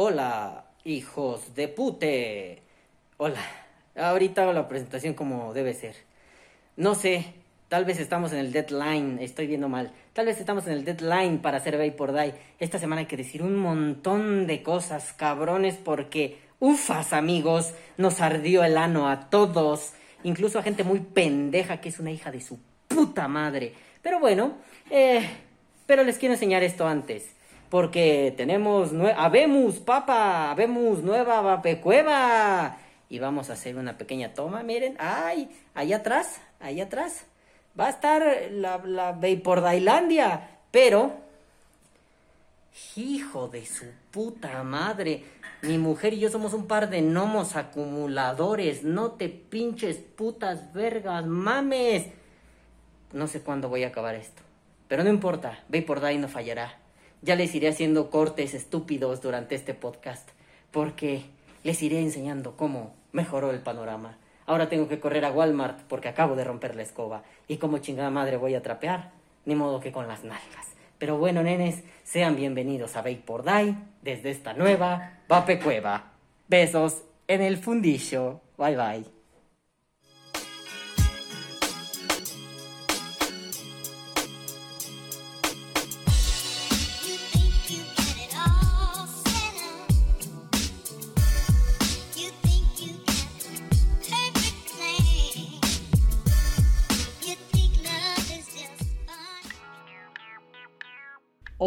Hola, hijos de pute. Hola. Ahorita hago la presentación como debe ser. No sé, tal vez estamos en el deadline, estoy viendo mal. Tal vez estamos en el deadline para hacer por Die. Esta semana hay que decir un montón de cosas, cabrones, porque, ufas, amigos, nos ardió el ano a todos. Incluso a gente muy pendeja que es una hija de su puta madre. Pero bueno, eh, pero les quiero enseñar esto antes. Porque tenemos, habemos, papa, habemos nueva vapecueva. Y vamos a hacer una pequeña toma, miren, ay, allá atrás, allá atrás. Va a estar la, la Dailandia, pero, hijo de su puta madre, mi mujer y yo somos un par de gnomos acumuladores, no te pinches putas vergas, mames. No sé cuándo voy a acabar esto, pero no importa, Day no fallará. Ya les iré haciendo cortes estúpidos durante este podcast, porque les iré enseñando cómo mejoró el panorama. Ahora tengo que correr a Walmart porque acabo de romper la escoba. ¿Y como chingada madre voy a trapear? Ni modo que con las nalgas. Pero bueno, nenes, sean bienvenidos a Vapor Die desde esta nueva Vape Cueva. Besos en el fundillo. Bye bye.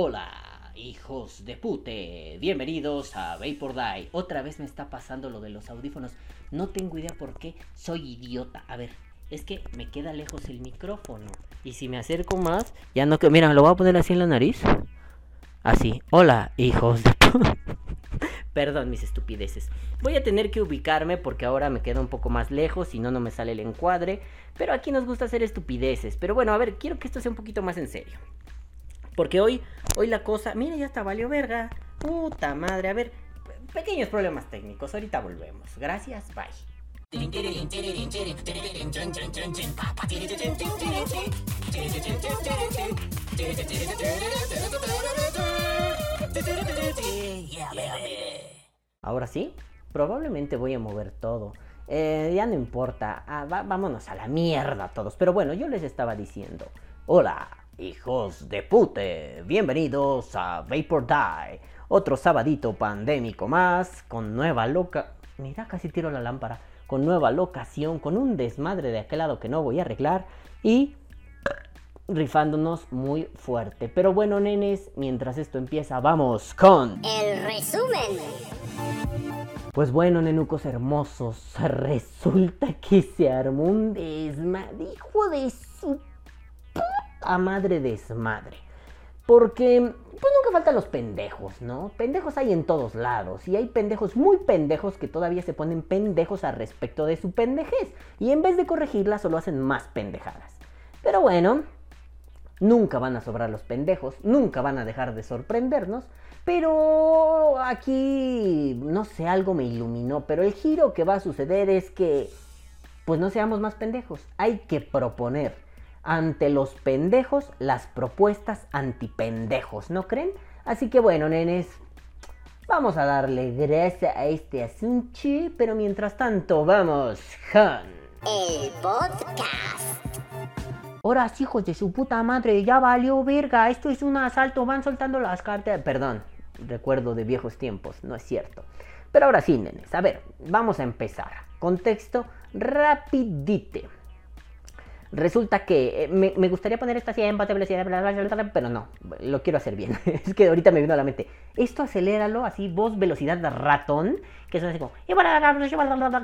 Hola, hijos de pute, bienvenidos a Vapor Die. Otra vez me está pasando lo de los audífonos. No tengo idea por qué, soy idiota. A ver, es que me queda lejos el micrófono. Y si me acerco más, ya no que. Mira, lo voy a poner así en la nariz. Así. Hola, hijos de pute. Perdón mis estupideces. Voy a tener que ubicarme porque ahora me queda un poco más lejos y no, no me sale el encuadre. Pero aquí nos gusta hacer estupideces. Pero bueno, a ver, quiero que esto sea un poquito más en serio. Porque hoy, hoy la cosa, mira, ya está valió verga. Puta madre, a ver, pequeños problemas técnicos. Ahorita volvemos. Gracias, bye. Ahora sí, probablemente voy a mover todo. Eh, ya no importa, ah, vámonos a la mierda todos. Pero bueno, yo les estaba diciendo, hola, Hijos de pute, bienvenidos a Vapor Die, otro sabadito pandémico más, con nueva loca... Mira, casi tiro la lámpara. Con nueva locación, con un desmadre de aquel lado que no voy a arreglar y rifándonos muy fuerte. Pero bueno, nenes, mientras esto empieza, vamos con... El resumen. Pues bueno, nenucos hermosos, resulta que se armó un desmadre, hijo de su a madre desmadre. Porque, pues nunca faltan los pendejos, ¿no? Pendejos hay en todos lados. Y hay pendejos muy pendejos que todavía se ponen pendejos al respecto de su pendejez. Y en vez de corregirla, solo hacen más pendejadas. Pero bueno, nunca van a sobrar los pendejos. Nunca van a dejar de sorprendernos. Pero aquí, no sé, algo me iluminó. Pero el giro que va a suceder es que, pues no seamos más pendejos. Hay que proponer ante los pendejos las propuestas antipendejos, ¿no creen? Así que bueno, nenes, vamos a darle gracia a este asunto, pero mientras tanto vamos con... El podcast. Ahora, hijos de su puta madre, ya valió verga, esto es un asalto, van soltando las cartas. Perdón, recuerdo de viejos tiempos, no es cierto. Pero ahora sí, nenes, a ver, vamos a empezar. Contexto rapidite. Resulta que eh, me, gustaría poner así en velocidad, pero no, lo quiero hacer bien. es que ahorita me vino a la mente. Esto aceléralo así, voz, velocidad ratón, que es así como...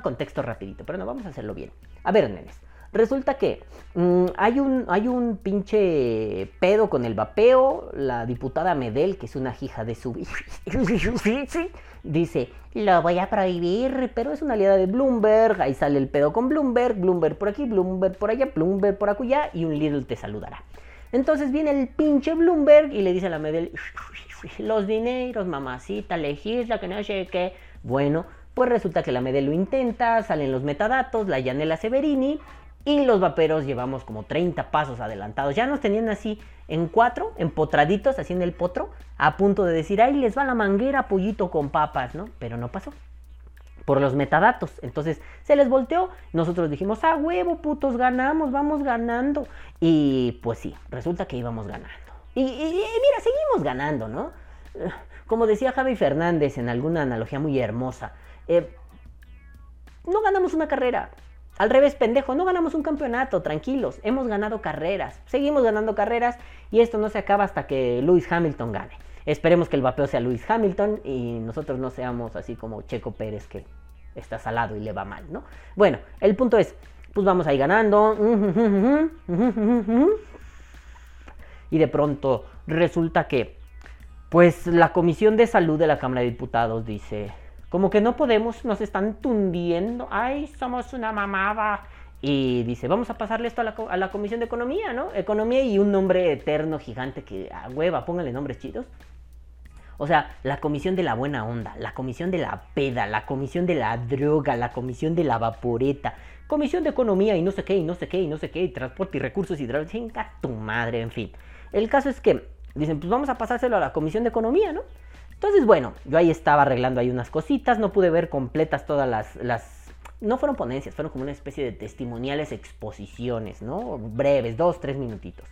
Contexto rapidito, pero no, vamos a hacerlo bien. A ver, nenes. Resulta que mm, hay, un, hay un pinche pedo con el vapeo. La diputada Medel, que es una hija de su... dice, lo voy a prohibir, pero es una aliada de Bloomberg. Ahí sale el pedo con Bloomberg. Bloomberg por aquí, Bloomberg por allá, Bloomberg por acullá. Y un Lidl te saludará. Entonces viene el pinche Bloomberg y le dice a la Medel, los dineros, mamacita, legisla, que no sé qué. Bueno, pues resulta que la Medel lo intenta, salen los metadatos, la Yanela Severini Y los vaperos llevamos como 30 pasos adelantados. Ya nos tenían así en cuatro, empotraditos, así en el potro, a punto de decir, ahí les va la manguera, pollito con papas, ¿no? Pero no pasó. Por los metadatos. Entonces se les volteó. Nosotros dijimos, ah, huevo, putos, ganamos, vamos ganando. Y pues sí, resulta que íbamos ganando. Y, mira, seguimos ganando, ¿no? Como decía Javi Fernández en alguna analogía muy hermosa, eh, no ganamos una carrera, al revés, pendejo, no ganamos un campeonato, tranquilos, hemos ganado carreras, seguimos ganando carreras y esto no se acaba hasta que Lewis Hamilton gane. Esperemos que el vapeo sea Lewis Hamilton y nosotros no seamos así como Checo Pérez que está salado y le va mal, ¿no? Bueno, el punto es, pues vamos ahí ganando. Y de pronto resulta que, pues la Comisión de Salud de la Cámara de Diputados dice, como que no podemos, nos están tundiendo, ay, somos una mamada. Y dice, vamos a pasarle esto a la, Comisión de Economía, ¿no? Economía y un nombre eterno, gigante, que a hueva, pónganle nombres chidos. O sea, la comisión de la buena onda, la comisión de la peda, la comisión de la droga, la comisión de la vaporeta, comisión de economía y no sé qué, y no sé qué, y no sé qué, y transporte y recursos hidráulicos, chinga tu madre, en fin. El caso es que dicen, pues vamos a pasárselo a la comisión de economía, ¿no? Entonces, bueno, yo ahí estaba arreglando ahí unas cositas, no pude ver completas todas las, las no fueron ponencias, fueron como una especie de testimoniales exposiciones, ¿no? Breves, dos, tres minutitos.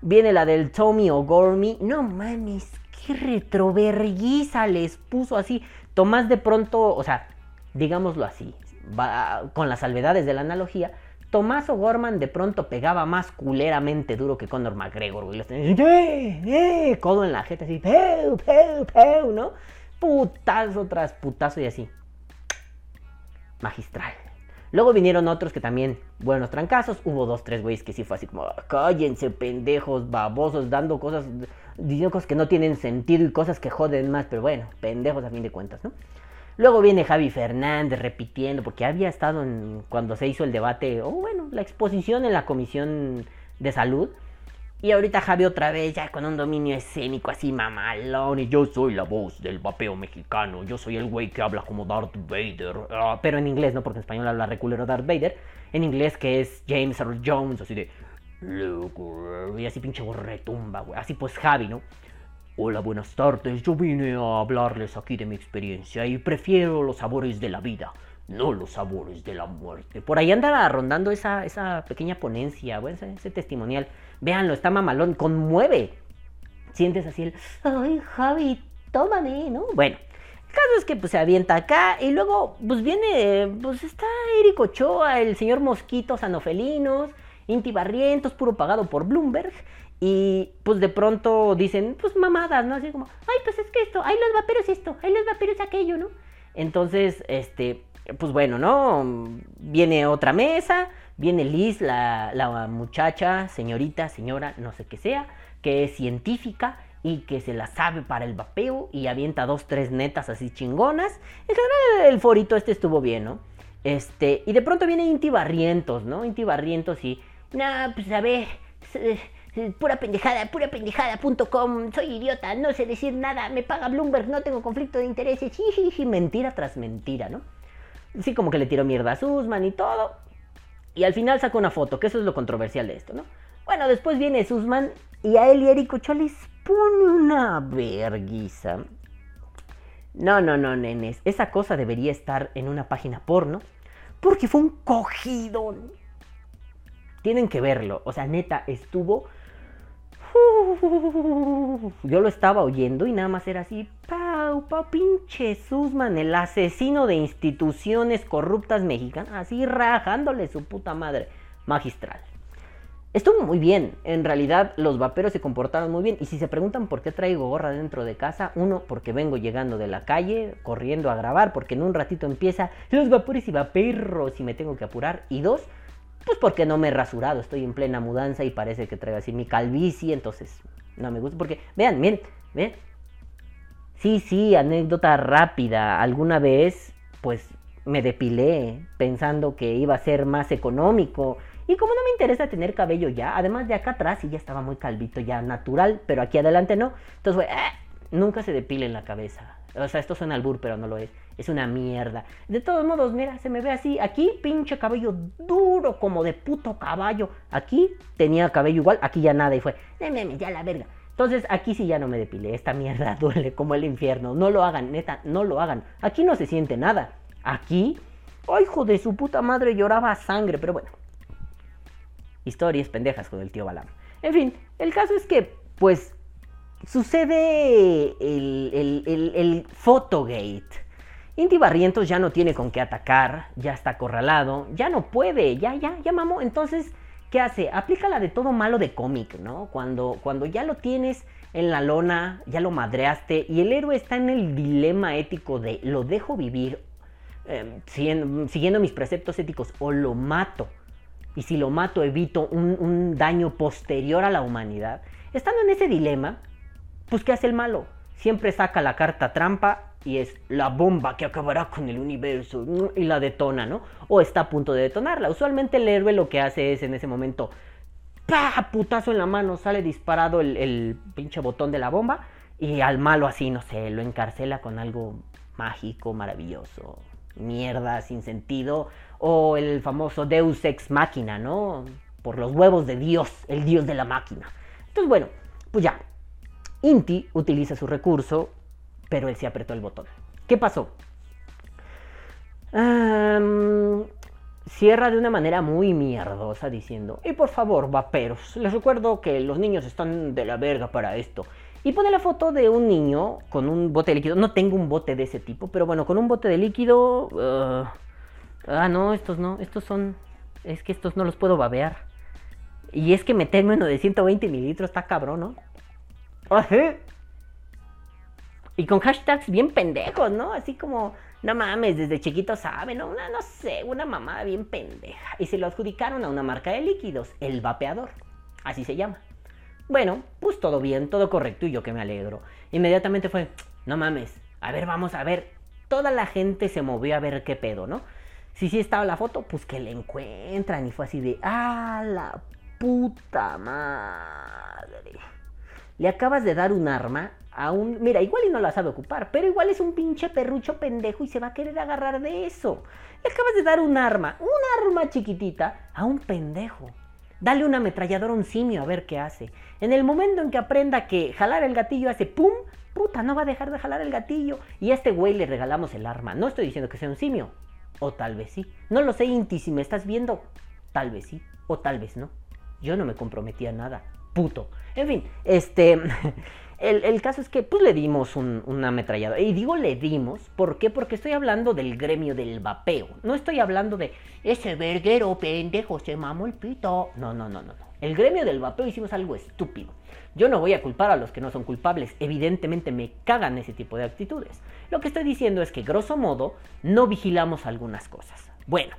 Viene la del Tommy O'Gormy. No mames, qué retroverguiza les puso así. Tomás de pronto, o sea, digámoslo así, va, con las salvedades de la analogía, Tomás O'Gorman de pronto pegaba más culeramente duro que Conor McGregor, güey. ¡eh, eh! Codo en la jeta, así, ¡peu, peu, peu! ¿No? Putazo tras putazo y así. Magistral. Luego vinieron otros que también, buenos trancazos. Hubo dos, tres güeyes que sí fue así como, cállense, pendejos, babosos, dando cosas, diciendo cosas que no tienen sentido y cosas que joden más. Pero bueno, pendejos a fin de cuentas, ¿no? Luego viene Javi Fernández repitiendo, porque había estado cuando se hizo el debate, o bueno, la exposición en la Comisión de Salud. Y ahorita Javi otra vez ya con un dominio escénico así mamalón. Y yo soy la voz del vapeo mexicano. Yo soy el güey que habla como Darth Vader. Ah, pero en inglés, no porque en español habla reculero Darth Vader. En inglés que es James Earl Jones, así de... Y así pinche retumba, güey. Así pues Javi, ¿no? Hola, buenas tardes. Yo vine a hablarles aquí de mi experiencia y prefiero los sabores de la vida, no los sabores de la muerte. Por ahí anda rondando esa, esa pequeña ponencia, ese, testimonial. Véanlo, está mamalón, conmueve. Sientes así el, ay, Javi, tómame, ¿no? Bueno, el caso es que pues se avienta acá y luego pues viene, pues está Eric Ochoa, el señor Mosquitos Anofelinos, Inti Barrientos, puro pagado por Bloomberg. Y pues de pronto dicen, pues mamadas, ¿no? Así como, ay, pues es que esto, ay, los vaperos esto, ay, los vaperos aquello, ¿no? Entonces, este, pues bueno, ¿no? Viene otra mesa, viene Liz, la, la muchacha, señorita, señora, no sé qué sea, que es científica y que se la sabe para el vapeo y avienta dos, tres netas así chingonas. En general el forito este estuvo bien, ¿no? Este, y de pronto viene Inti Barrientos, ¿no? Inti Barrientos y, nah, pues a ver, pura pendejada, pura pendejada.com, soy idiota, no sé decir nada, me paga Bloomberg, no tengo conflicto de intereses, y mentira tras mentira, ¿no? Sí, como que le tiró mierda a Susman y todo. Y al final sacó una foto, que eso es lo controversial de esto, ¿no? Bueno, después viene Susman y a él y Eric Ochoa les pone una verguiza. No, no, no, nenes. Esa cosa debería estar en una página porno. Porque fue un cogido. Tienen que verlo. O sea, neta, estuvo yo lo estaba oyendo y nada más era así, pau, pau, pinche Susman, el asesino de instituciones corruptas mexicanas, así rajándole su puta madre, magistral. Estuvo muy bien, en realidad los vaperos se comportaron muy bien y si se preguntan por qué traigo gorra dentro de casa, uno, porque vengo llegando de la calle, corriendo a grabar, porque en un ratito empieza los vapores y vaperros y me tengo que apurar, y dos, pues porque no me he rasurado, estoy en plena mudanza y parece que traigo así mi calvicie, entonces no me gusta. Porque, vean, miren, ven. Sí, sí, anécdota rápida. Alguna vez, pues me depilé pensando que iba a ser más económico. Y como no me interesa tener cabello ya, además de acá atrás, y ya estaba muy calvito, ya natural, pero aquí adelante no. Entonces fue, ah, nunca se depile en la cabeza. O sea, esto suena albur, pero no lo es. Es una mierda. De todos modos, mira, se me ve así. Aquí, pinche cabello duro como de puto caballo. Aquí tenía cabello igual, aquí ya nada y fue, me ya la verga. Entonces aquí sí ya no me depilé, esta mierda duele como el infierno. No lo hagan, neta, no lo hagan. Aquí no se siente nada. Aquí, ¡ay, hijo de su puta madre! Lloraba sangre, pero bueno. Historias pendejas con el tío Balam. En fin, el caso es que, pues, sucede el, el, el Photogate. Inti Barrientos ya no tiene con qué atacar, ya está acorralado, ya no puede, ya, ya, ya mamó. Entonces, ¿qué hace? Aplica la de todo malo de cómic, ¿no? Cuando, cuando ya lo tienes en la lona, ya lo madreaste y el héroe está en el dilema ético de lo dejo vivir eh, siguiendo, mis preceptos éticos o lo mato. Y si lo mato evito un, un daño posterior a la humanidad. Estando en ese dilema, pues ¿qué hace el malo? Siempre saca la carta trampa y es la bomba que acabará con el universo y la detona, ¿no? O está a punto de detonarla. Usualmente el héroe lo que hace es en ese momento, ¡pah! Putazo en la mano, sale disparado el, pinche botón de la bomba y al malo así, no sé, lo encarcela con algo mágico, maravilloso, mierda, sin sentido, o el famoso Deus ex máquina, ¿no? Por los huevos de Dios, el Dios de la máquina. Entonces, bueno, pues ya. Inti utiliza su recurso pero él se apretó el botón. ¿Qué pasó? cierra de una manera muy mierdosa diciendo, y por favor, vaperos, les recuerdo que los niños están de la verga para esto. Y pone la foto de un niño con un bote de líquido. No tengo un bote de ese tipo, pero bueno, con un bote de líquido... Uh, ah, no, estos no, estos son... Es que estos no los puedo babear. Y es que meterme uno de 120 mililitros está cabrón, ¿no? Ajá. Y con hashtags bien pendejos, ¿no? Así como, no mames, desde chiquito saben, ¿no? Una, no sé, una mamada bien pendeja. Y se lo adjudicaron a una marca de líquidos, el vapeador. Así se llama. Bueno, pues todo bien, todo correcto y yo que me alegro. Inmediatamente fue, no mames, a ver, vamos a ver. Toda la gente se movió a ver qué pedo, ¿no? Si sí estaba la foto, pues que le encuentran y fue así de, ah, la puta madre. Le acabas de dar un arma Mira, igual y no la sabe ocupar, pero igual es un pinche perrucho pendejo y se va a querer agarrar de eso. Acabas de dar un arma, un arma chiquitita, a un pendejo. Dale una ametralladora a un simio a ver qué hace. En el momento en que aprenda que jalar el gatillo hace pum, puta, no va a dejar de jalar el gatillo. Y a este güey le regalamos el arma. No estoy diciendo que sea un simio. O tal vez sí. No lo sé, Inti, si me estás viendo. Tal vez sí. O tal vez no. Yo no me comprometí a nada. Puto. En fin, este... El, caso es que pues le dimos un, una ametralladora. Y digo le dimos, ¿por qué? Porque estoy hablando del gremio del vapeo. No estoy hablando de ese verguero pendejo se mamó el pito. No, no, no, no, no. El gremio del vapeo hicimos algo estúpido. Yo no voy a culpar a los que no son culpables. Evidentemente me cagan ese tipo de actitudes. Lo que estoy diciendo es que, grosso modo, no vigilamos algunas cosas. Bueno,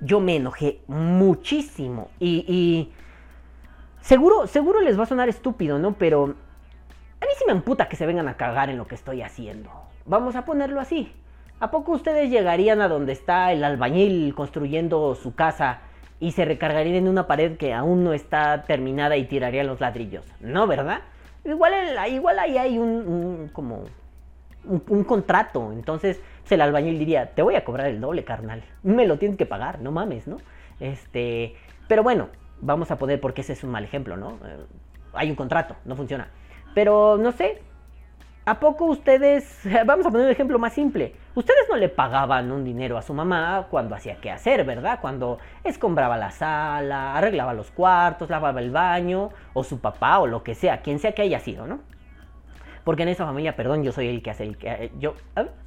yo me enojé muchísimo y, y seguro, seguro les va a sonar estúpido, ¿no? Pero a mí sí me amputa que se vengan a cagar en lo que estoy haciendo. Vamos a ponerlo así. ¿A poco ustedes llegarían a donde está el albañil construyendo su casa y se recargarían en una pared que aún no está terminada y tirarían los ladrillos? No, ¿verdad? Igual, igual ahí hay un, como un, contrato. Entonces pues, el albañil diría, te voy a cobrar el doble, carnal. Me lo tienes que pagar, no mames, ¿no? Este, pero bueno, vamos a poder, porque ese es un mal ejemplo, ¿no? Eh, hay un contrato, no funciona. Pero no sé, ¿a poco ustedes, vamos a poner un ejemplo más simple, ustedes no le pagaban un dinero a su mamá cuando hacía qué hacer, ¿verdad? Cuando escombraba la sala, arreglaba los cuartos, lavaba el baño, o su papá, o lo que sea, quien sea que haya sido, ¿no? Porque en esa familia, perdón, yo soy el que hace el que... Eh, yo,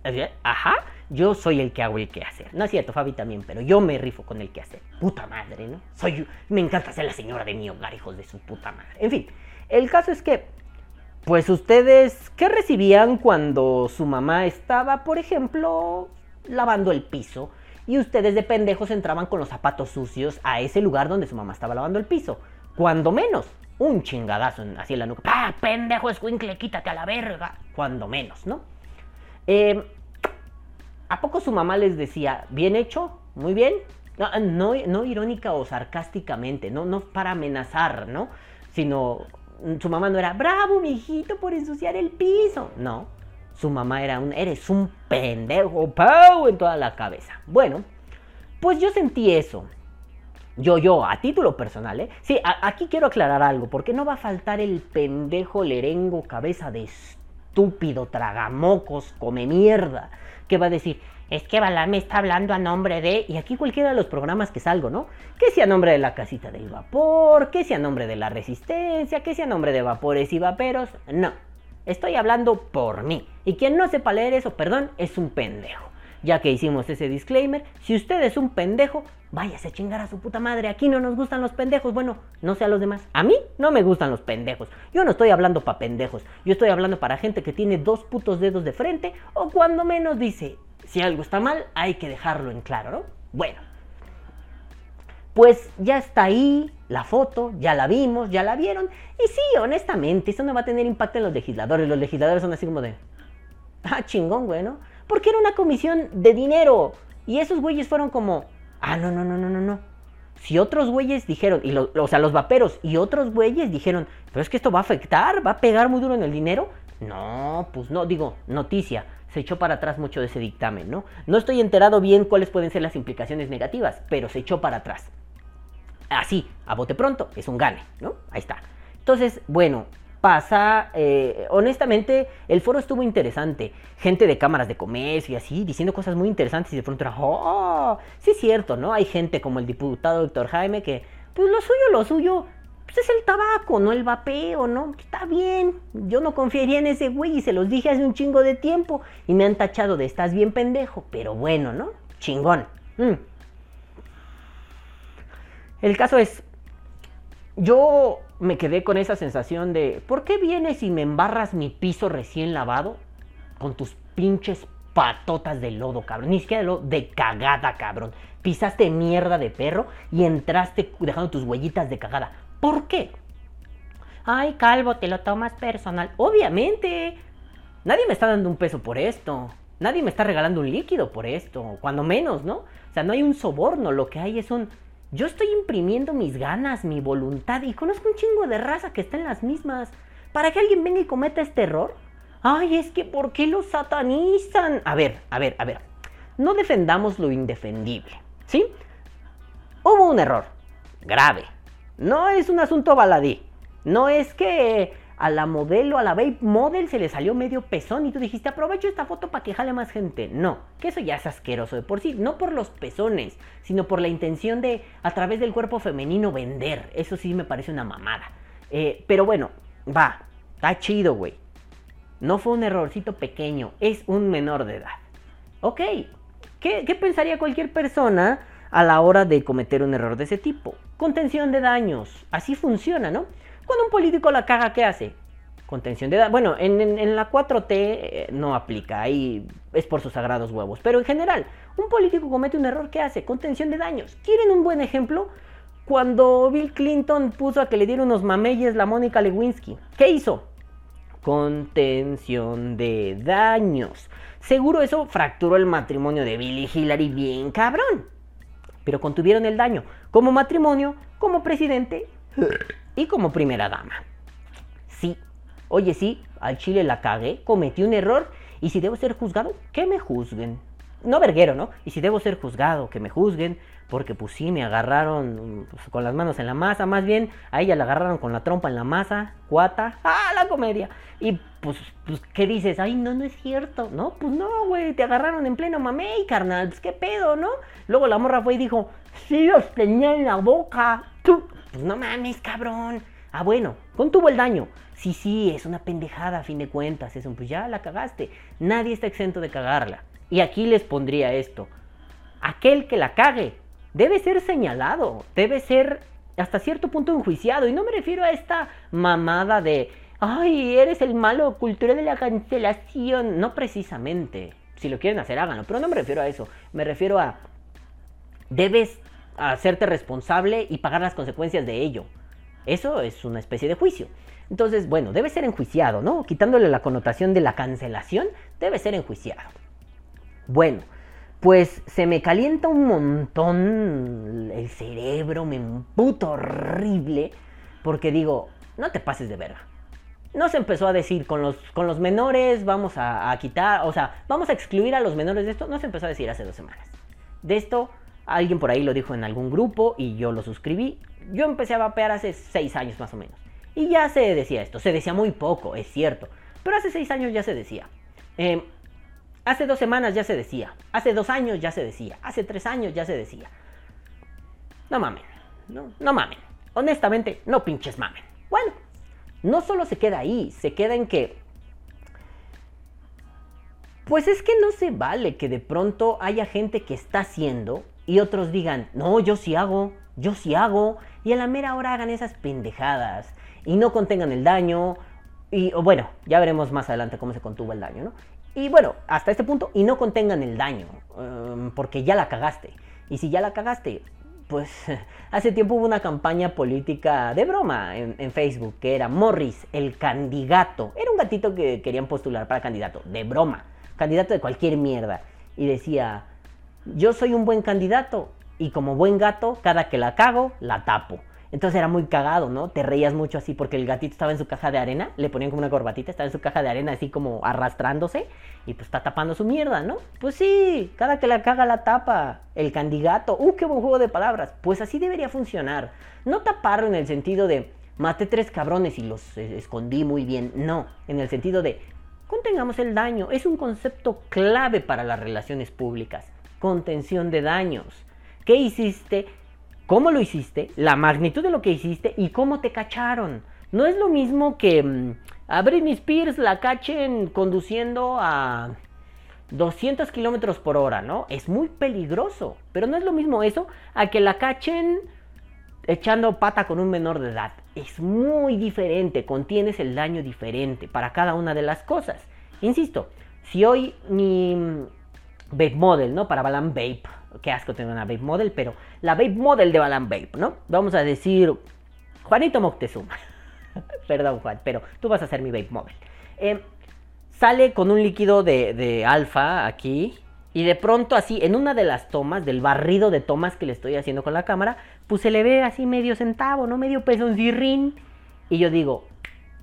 eh, ajá, yo soy el que hago el que hacer. No es cierto, Fabi también, pero yo me rifo con el que hacer. Puta madre, ¿no? Soy, me encanta ser la señora de mi hogar, hijos de su puta madre. En fin, el caso es que pues ustedes, ¿qué recibían cuando su mamá estaba, por ejemplo, lavando el piso? Y ustedes de pendejos entraban con los zapatos sucios a ese lugar donde su mamá estaba lavando el piso. Cuando menos, un chingadazo así en la nuca. ¡Pah, pendejo escuincle, quítate a la verga! Cuando menos, ¿no? Em, ¿A poco su mamá les decía, bien hecho? Muy bien. No, no, irónica o sarcásticamente, no, no para amenazar, ¿no? Sino su mamá no era, bravo, mijito, por ensuciar el piso. No, su mamá era un, eres un pendejo, pau, en toda la cabeza. Bueno, pues yo sentí eso. Yo, yo, a título personal, ¿eh? Sí, aquí quiero aclarar algo, porque no va a faltar el pendejo lerengo cabeza de estúpido, tragamocos, come mierda, que va a decir, es que me está hablando a nombre de, y aquí cualquiera de los programas que salgo, ¿no? Que sea a nombre de la casita del vapor, que sea a nombre de la resistencia, que sea a nombre de vapores y vaperos, no. Estoy hablando por mí. Y quien no sepa leer eso, perdón, es un pendejo. Ya que hicimos ese disclaimer, si usted es un pendejo, váyase a chingar a su puta madre. Aquí no nos gustan los pendejos. Bueno, no sé a los demás. A mí no me gustan los pendejos. Yo no estoy hablando para pendejos. Yo estoy hablando para gente que tiene dos putos dedos de frente o cuando menos dice, si algo está mal, hay que dejarlo en claro, ¿no? Bueno, pues ya está ahí la foto, ya la vimos, ya la vieron. Y sí, honestamente, eso no va a tener impacto en los legisladores. Los legisladores son así como de, ah, chingón, güey, ¿no? Porque era una comisión de dinero. Y esos güeyes fueron como, ah, no, no, no, no, no, no. Si otros güeyes dijeron, y o sea, los vaperos y otros güeyes dijeron, pero es que esto va a afectar, va a pegar muy duro en el dinero. No, pues no, digo, noticia se echó para atrás mucho de ese dictamen, ¿no? No estoy enterado bien cuáles pueden ser las implicaciones negativas, pero se echó para atrás. Así, a bote pronto, es un gane, ¿no? Ahí está. Entonces, bueno, pasa, eh, honestamente, el foro estuvo interesante. Gente de cámaras de comercio y así, diciendo cosas muy interesantes y de pronto era, oh, sí es cierto, ¿no? Hay gente como el diputado Héctor Jaime que, pues lo suyo, lo suyo, pues es el tabaco, no el vapeo, ¿no? Está bien, yo no confiaría en ese güey y se los dije hace un chingo de tiempo y me han tachado de estás bien pendejo, pero bueno, ¿no? Chingón. Mm. El caso es, yo me quedé con esa sensación de, ¿por qué vienes y me embarras mi piso recién lavado con tus pinches patotas de lodo, cabrón? Ni siquiera de lodo, de cagada, cabrón. Pisaste mierda de perro y entraste dejando tus huellitas de cagada. ¿Por qué? Ay, Calvo, te lo tomas personal. Obviamente. Nadie me está dando un peso por esto. Nadie me está regalando un líquido por esto. Cuando menos, ¿no? O sea, no hay un soborno. Lo que hay es un... Yo estoy imprimiendo mis ganas, mi voluntad. Y conozco un chingo de raza que está en las mismas. Para que alguien venga y cometa este error. Ay, es que ¿por qué lo satanizan? A ver, a ver, a ver. No defendamos lo indefendible. ¿Sí? Hubo un error. Grave no es un asunto baladí. No es que a la modelo, a la babe model se le salió medio pezón y tú dijiste aprovecho esta foto para que jale más gente. No, que eso ya es asqueroso de por sí. No por los pezones, sino por la intención de a través del cuerpo femenino vender. Eso sí me parece una mamada. Eh, pero bueno, va, está chido, güey. No fue un errorcito pequeño, es un menor de edad. Ok, ¿qué, qué pensaría cualquier persona a la hora de cometer un error de ese tipo. Contención de daños. Así funciona, ¿no? Cuando un político la caga, ¿qué hace? Contención de daños. Bueno, en, la 4T eh, no aplica, ahí es por sus sagrados huevos. Pero en general, un político comete un error, ¿qué hace? Contención de daños. ¿Quieren un buen ejemplo? Cuando Bill Clinton puso a que le diera unos mameyes la Mónica Lewinsky, ¿qué hizo? Contención de daños. Seguro eso fracturó el matrimonio de Bill y Hillary bien cabrón pero contuvieron el daño como matrimonio, como presidente y como primera dama. Sí, oye sí, al Chile la cagué, cometí un error y si debo ser juzgado, que me juzguen. No verguero, ¿no? Y si debo ser juzgado, que me juzguen, porque pues sí, me agarraron pues, con las manos en la masa, más bien a ella la agarraron con la trompa en la masa, cuata, ¡ah, la comedia! Y pues, pues, ¿qué dices? Ay, no, no es cierto, ¿no? Pues no, güey, te agarraron en pleno mamey, carnal, pues qué pedo, ¿no? Luego la morra fue y dijo, sí los tenía en la boca, tú, pues no mames, cabrón. Ah, bueno, contuvo el daño. Sí, sí, es una pendejada a fin de cuentas, eso, pues ya la cagaste. Nadie está exento de cagarla. Y aquí les pondría esto. Aquel que la cague debe ser señalado, debe ser hasta cierto punto enjuiciado. Y no me refiero a esta mamada de, ay, eres el malo cultural de la cancelación. No precisamente. Si lo quieren hacer, háganlo. Pero no me refiero a eso. Me refiero a, debes hacerte responsable y pagar las consecuencias de ello. Eso es una especie de juicio. Entonces, bueno, debe ser enjuiciado, ¿no? Quitándole la connotación de la cancelación, debe ser enjuiciado. Bueno, pues se me calienta un montón el cerebro, me emputo horrible, porque digo, no te pases de verga. No se empezó a decir con los, con los menores vamos a, a quitar, o sea, vamos a excluir a los menores de esto, no se empezó a decir hace dos semanas. De esto Alguien por ahí lo dijo en algún grupo y yo lo suscribí. Yo empecé a vapear hace seis años más o menos. Y ya se decía esto. Se decía muy poco, es cierto. Pero hace seis años ya se decía. Em, hace dos semanas ya se decía. Hace dos años ya se decía. Hace tres años ya se decía. No mamen. No, no mamen. Honestamente, no pinches mamen. Bueno, no solo se queda ahí. Se queda en que pues es que no se vale que de pronto haya gente que está haciendo y otros digan, no, yo sí hago, yo sí hago, y a la mera hora hagan esas pendejadas y no contengan el daño, y bueno, ya veremos más adelante cómo se contuvo el daño, ¿no? Y bueno, hasta este punto, y no contengan el daño, em, porque ya la cagaste. Y si ya la cagaste, pues hace tiempo hubo una campaña política de broma en, en, Facebook que era Morris, el candidato. Era un gatito que querían postular para candidato, de broma candidato de cualquier mierda. Y decía, yo soy un buen candidato y como buen gato, cada que la cago, la tapo. Entonces era muy cagado, ¿no? Te reías mucho así porque el gatito estaba en su caja de arena, le ponían como una corbatita, estaba en su caja de arena así como arrastrándose y pues está tapando su mierda, ¿no? Pues sí, cada que la caga la tapa, el candidato, ¡uh, qué buen juego de palabras! Pues así debería funcionar. No taparlo en el sentido de maté tres cabrones y los eh, escondí muy bien, no, en el sentido de Contengamos el daño. Es un concepto clave para las relaciones públicas. Contención de daños. ¿Qué hiciste? ¿Cómo lo hiciste? La magnitud de lo que hiciste y cómo te cacharon. No es lo mismo que mm, a Britney Spears la cachen conduciendo a 200 kilómetros por hora, ¿no? Es muy peligroso. Pero no es lo mismo eso a que la cachen echando pata con un menor de edad. Es muy diferente, contienes el daño diferente para cada una de las cosas. Insisto, si hoy mi Vape Model, ¿no? Para Balan Vape, qué asco tener una Vape Model, pero la Vape Model de Balan Vape, ¿no? Vamos a decir Juanito Moctezuma. Perdón, Juan, pero tú vas a ser mi Vape Model. Eh, sale con un líquido de, de alfa aquí, y de pronto así, en una de las tomas, del barrido de tomas que le estoy haciendo con la cámara, pues se le ve así medio centavo, ¿no? Medio peso zirrín. Y yo digo,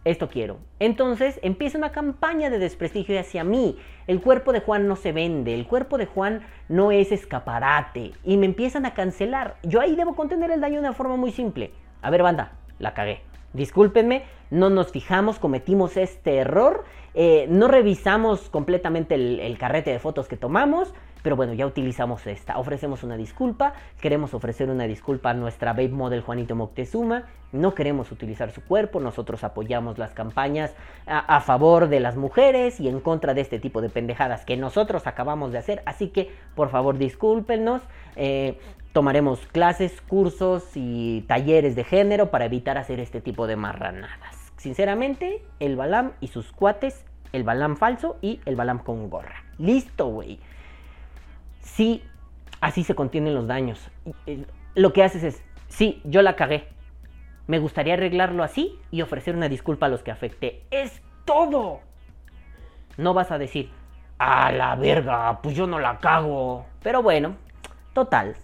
esto quiero. Entonces empieza una campaña de desprestigio hacia mí. El cuerpo de Juan no se vende, el cuerpo de Juan no es escaparate. Y me empiezan a cancelar. Yo ahí debo contener el daño de una forma muy simple. A ver, banda, la cagué. Discúlpenme, no nos fijamos, cometimos este error, eh, no revisamos completamente el, carrete de fotos que tomamos, pero bueno, ya utilizamos esta. Ofrecemos una disculpa, queremos ofrecer una disculpa a nuestra babe model Juanito Moctezuma, no queremos utilizar su cuerpo, nosotros apoyamos las campañas a, favor de las mujeres y en contra de este tipo de pendejadas que nosotros acabamos de hacer, así que por favor discúlpenos. Eh, Tomaremos clases, cursos y talleres de género para evitar hacer este tipo de marranadas. Sinceramente, el Balam y sus cuates, el Balam falso y el Balam con gorra. Listo, güey. Sí, así se contienen los daños. Eh, lo que haces es, sí, yo la cagué. Me gustaría arreglarlo así y ofrecer una disculpa a los que afecté. Es todo. No vas a decir, a la verga, pues yo no la cago. Pero bueno, total,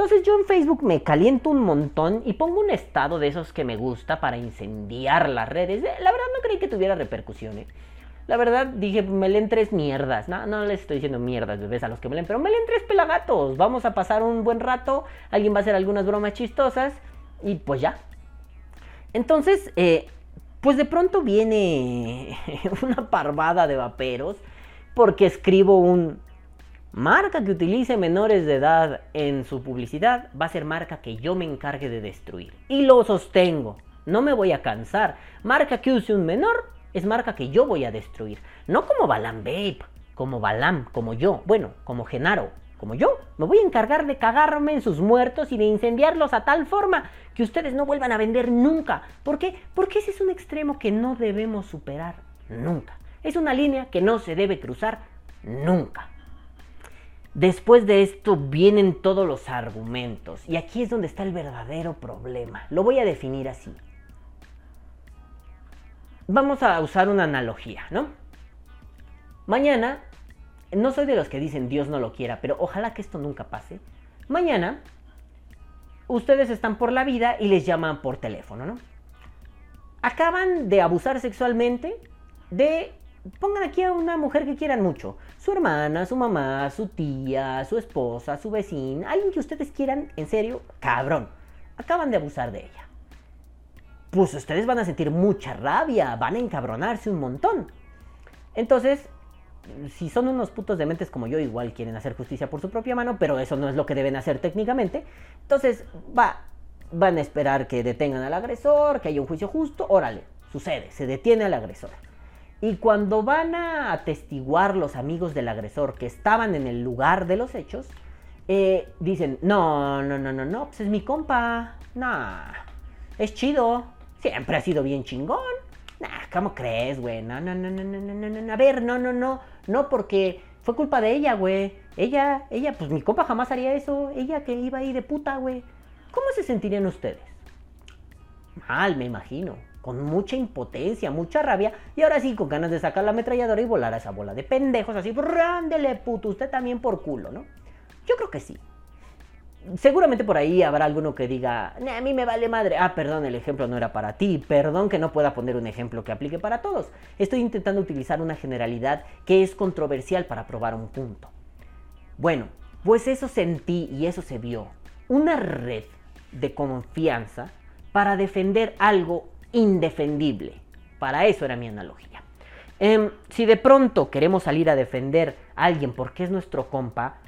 entonces yo en Facebook me caliento un montón y pongo un estado de esos que me gusta para incendiar las redes. Eh, la verdad no creí que tuviera repercusiones. La verdad dije, me leen tres mierdas. No, no les estoy diciendo mierdas, bebés, a los que me leen, pero me leen tres pelagatos. Vamos a pasar un buen rato, alguien va a hacer algunas bromas chistosas y pues ya. Entonces, eh, pues de pronto viene una parvada de vaperos porque escribo un Marca que utilice menores de edad en su publicidad va a ser marca que yo me encargue de destruir. Y lo sostengo. No me voy a cansar. Marca que use un menor es marca que yo voy a destruir. No como Balam Babe, como Balam, como yo. Bueno, como Genaro, como yo. Me voy a encargar de cagarme en sus muertos y de incendiarlos a tal forma que ustedes no vuelvan a vender nunca. ¿Por qué? Porque ese es un extremo que no debemos superar nunca. Es una línea que no se debe cruzar nunca. Después de esto vienen todos los argumentos y aquí es donde está el verdadero problema. Lo voy a definir así. Vamos a usar una analogía, ¿no? Mañana, no soy de los que dicen Dios no lo quiera, pero ojalá que esto nunca pase. Mañana, ustedes están por la vida y les llaman por teléfono, ¿no? Acaban de abusar sexualmente de pongan aquí a una mujer que quieran mucho. Su hermana, su mamá, su tía, su esposa, su vecina, alguien que ustedes quieran, en serio, cabrón. Acaban de abusar de ella. Pues ustedes van a sentir mucha rabia, van a encabronarse un montón. Entonces, si son unos putos dementes como yo, igual quieren hacer justicia por su propia mano, pero eso no es lo que deben hacer técnicamente. Entonces, va, van a esperar que detengan al agresor, que haya un juicio justo, órale, sucede, se detiene al agresor. Y cuando van a atestiguar los amigos del agresor que estaban en el lugar de los hechos, eh, dicen, no, no, no, no, no, pues es mi compa, nah, es chido, siempre ha sido bien chingón. Nah, ¿cómo crees, güey? No, no, no, no, no, no, no, a ver, no, no, no, no, porque fue culpa de ella, güey. Ella, ella, pues mi compa jamás haría eso, ella que iba ahí de puta, güey. ¿Cómo se sentirían ustedes? Mal, me imagino. Con mucha impotencia, mucha rabia. Y ahora sí, con ganas de sacar la ametralladora y volar a esa bola de pendejos así. Rándele, puto, usted también por culo, ¿no? Yo creo que sí. Seguramente por ahí habrá alguno que diga, a mí me vale madre. Ah, perdón, el ejemplo no era para ti. Perdón que no pueda poner un ejemplo que aplique para todos. Estoy intentando utilizar una generalidad que es controversial para probar un punto. Bueno, pues eso sentí y eso se vio. Una red de confianza para defender algo indefendible. Para eso era mi analogía. Em, si de pronto queremos salir a defender a alguien porque es nuestro compa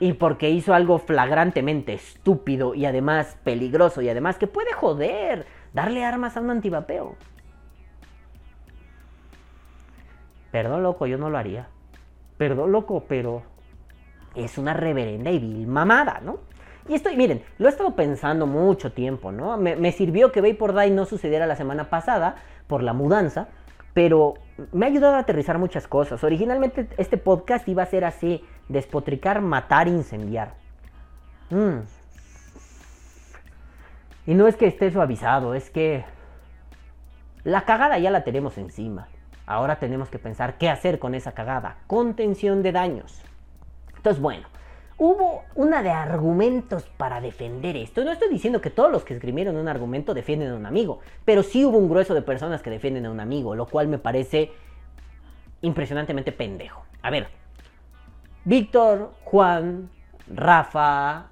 y porque hizo algo flagrantemente estúpido y además peligroso y además que puede joder, darle armas a un antivapeo. Perdón, loco, yo no lo haría. Perdón, loco, pero es una reverenda y vil mamada, ¿no? Y estoy, miren, lo he estado pensando mucho tiempo, ¿no? Me, sirvió que por Day no sucediera la semana pasada por la mudanza, pero me ha ayudado a aterrizar muchas cosas. Originalmente este podcast iba a ser así, despotricar, matar, incendiar. Mm. Y no es que esté suavizado, es que la cagada ya la tenemos encima. Ahora tenemos que pensar qué hacer con esa cagada. Contención de daños. Entonces, bueno, hubo una de argumentos para defender esto. No estoy diciendo que todos los que escribieron un argumento defienden a un amigo, pero sí hubo un grueso de personas que defienden a un amigo, lo cual me parece impresionantemente pendejo. A ver, Víctor, Juan, Rafa,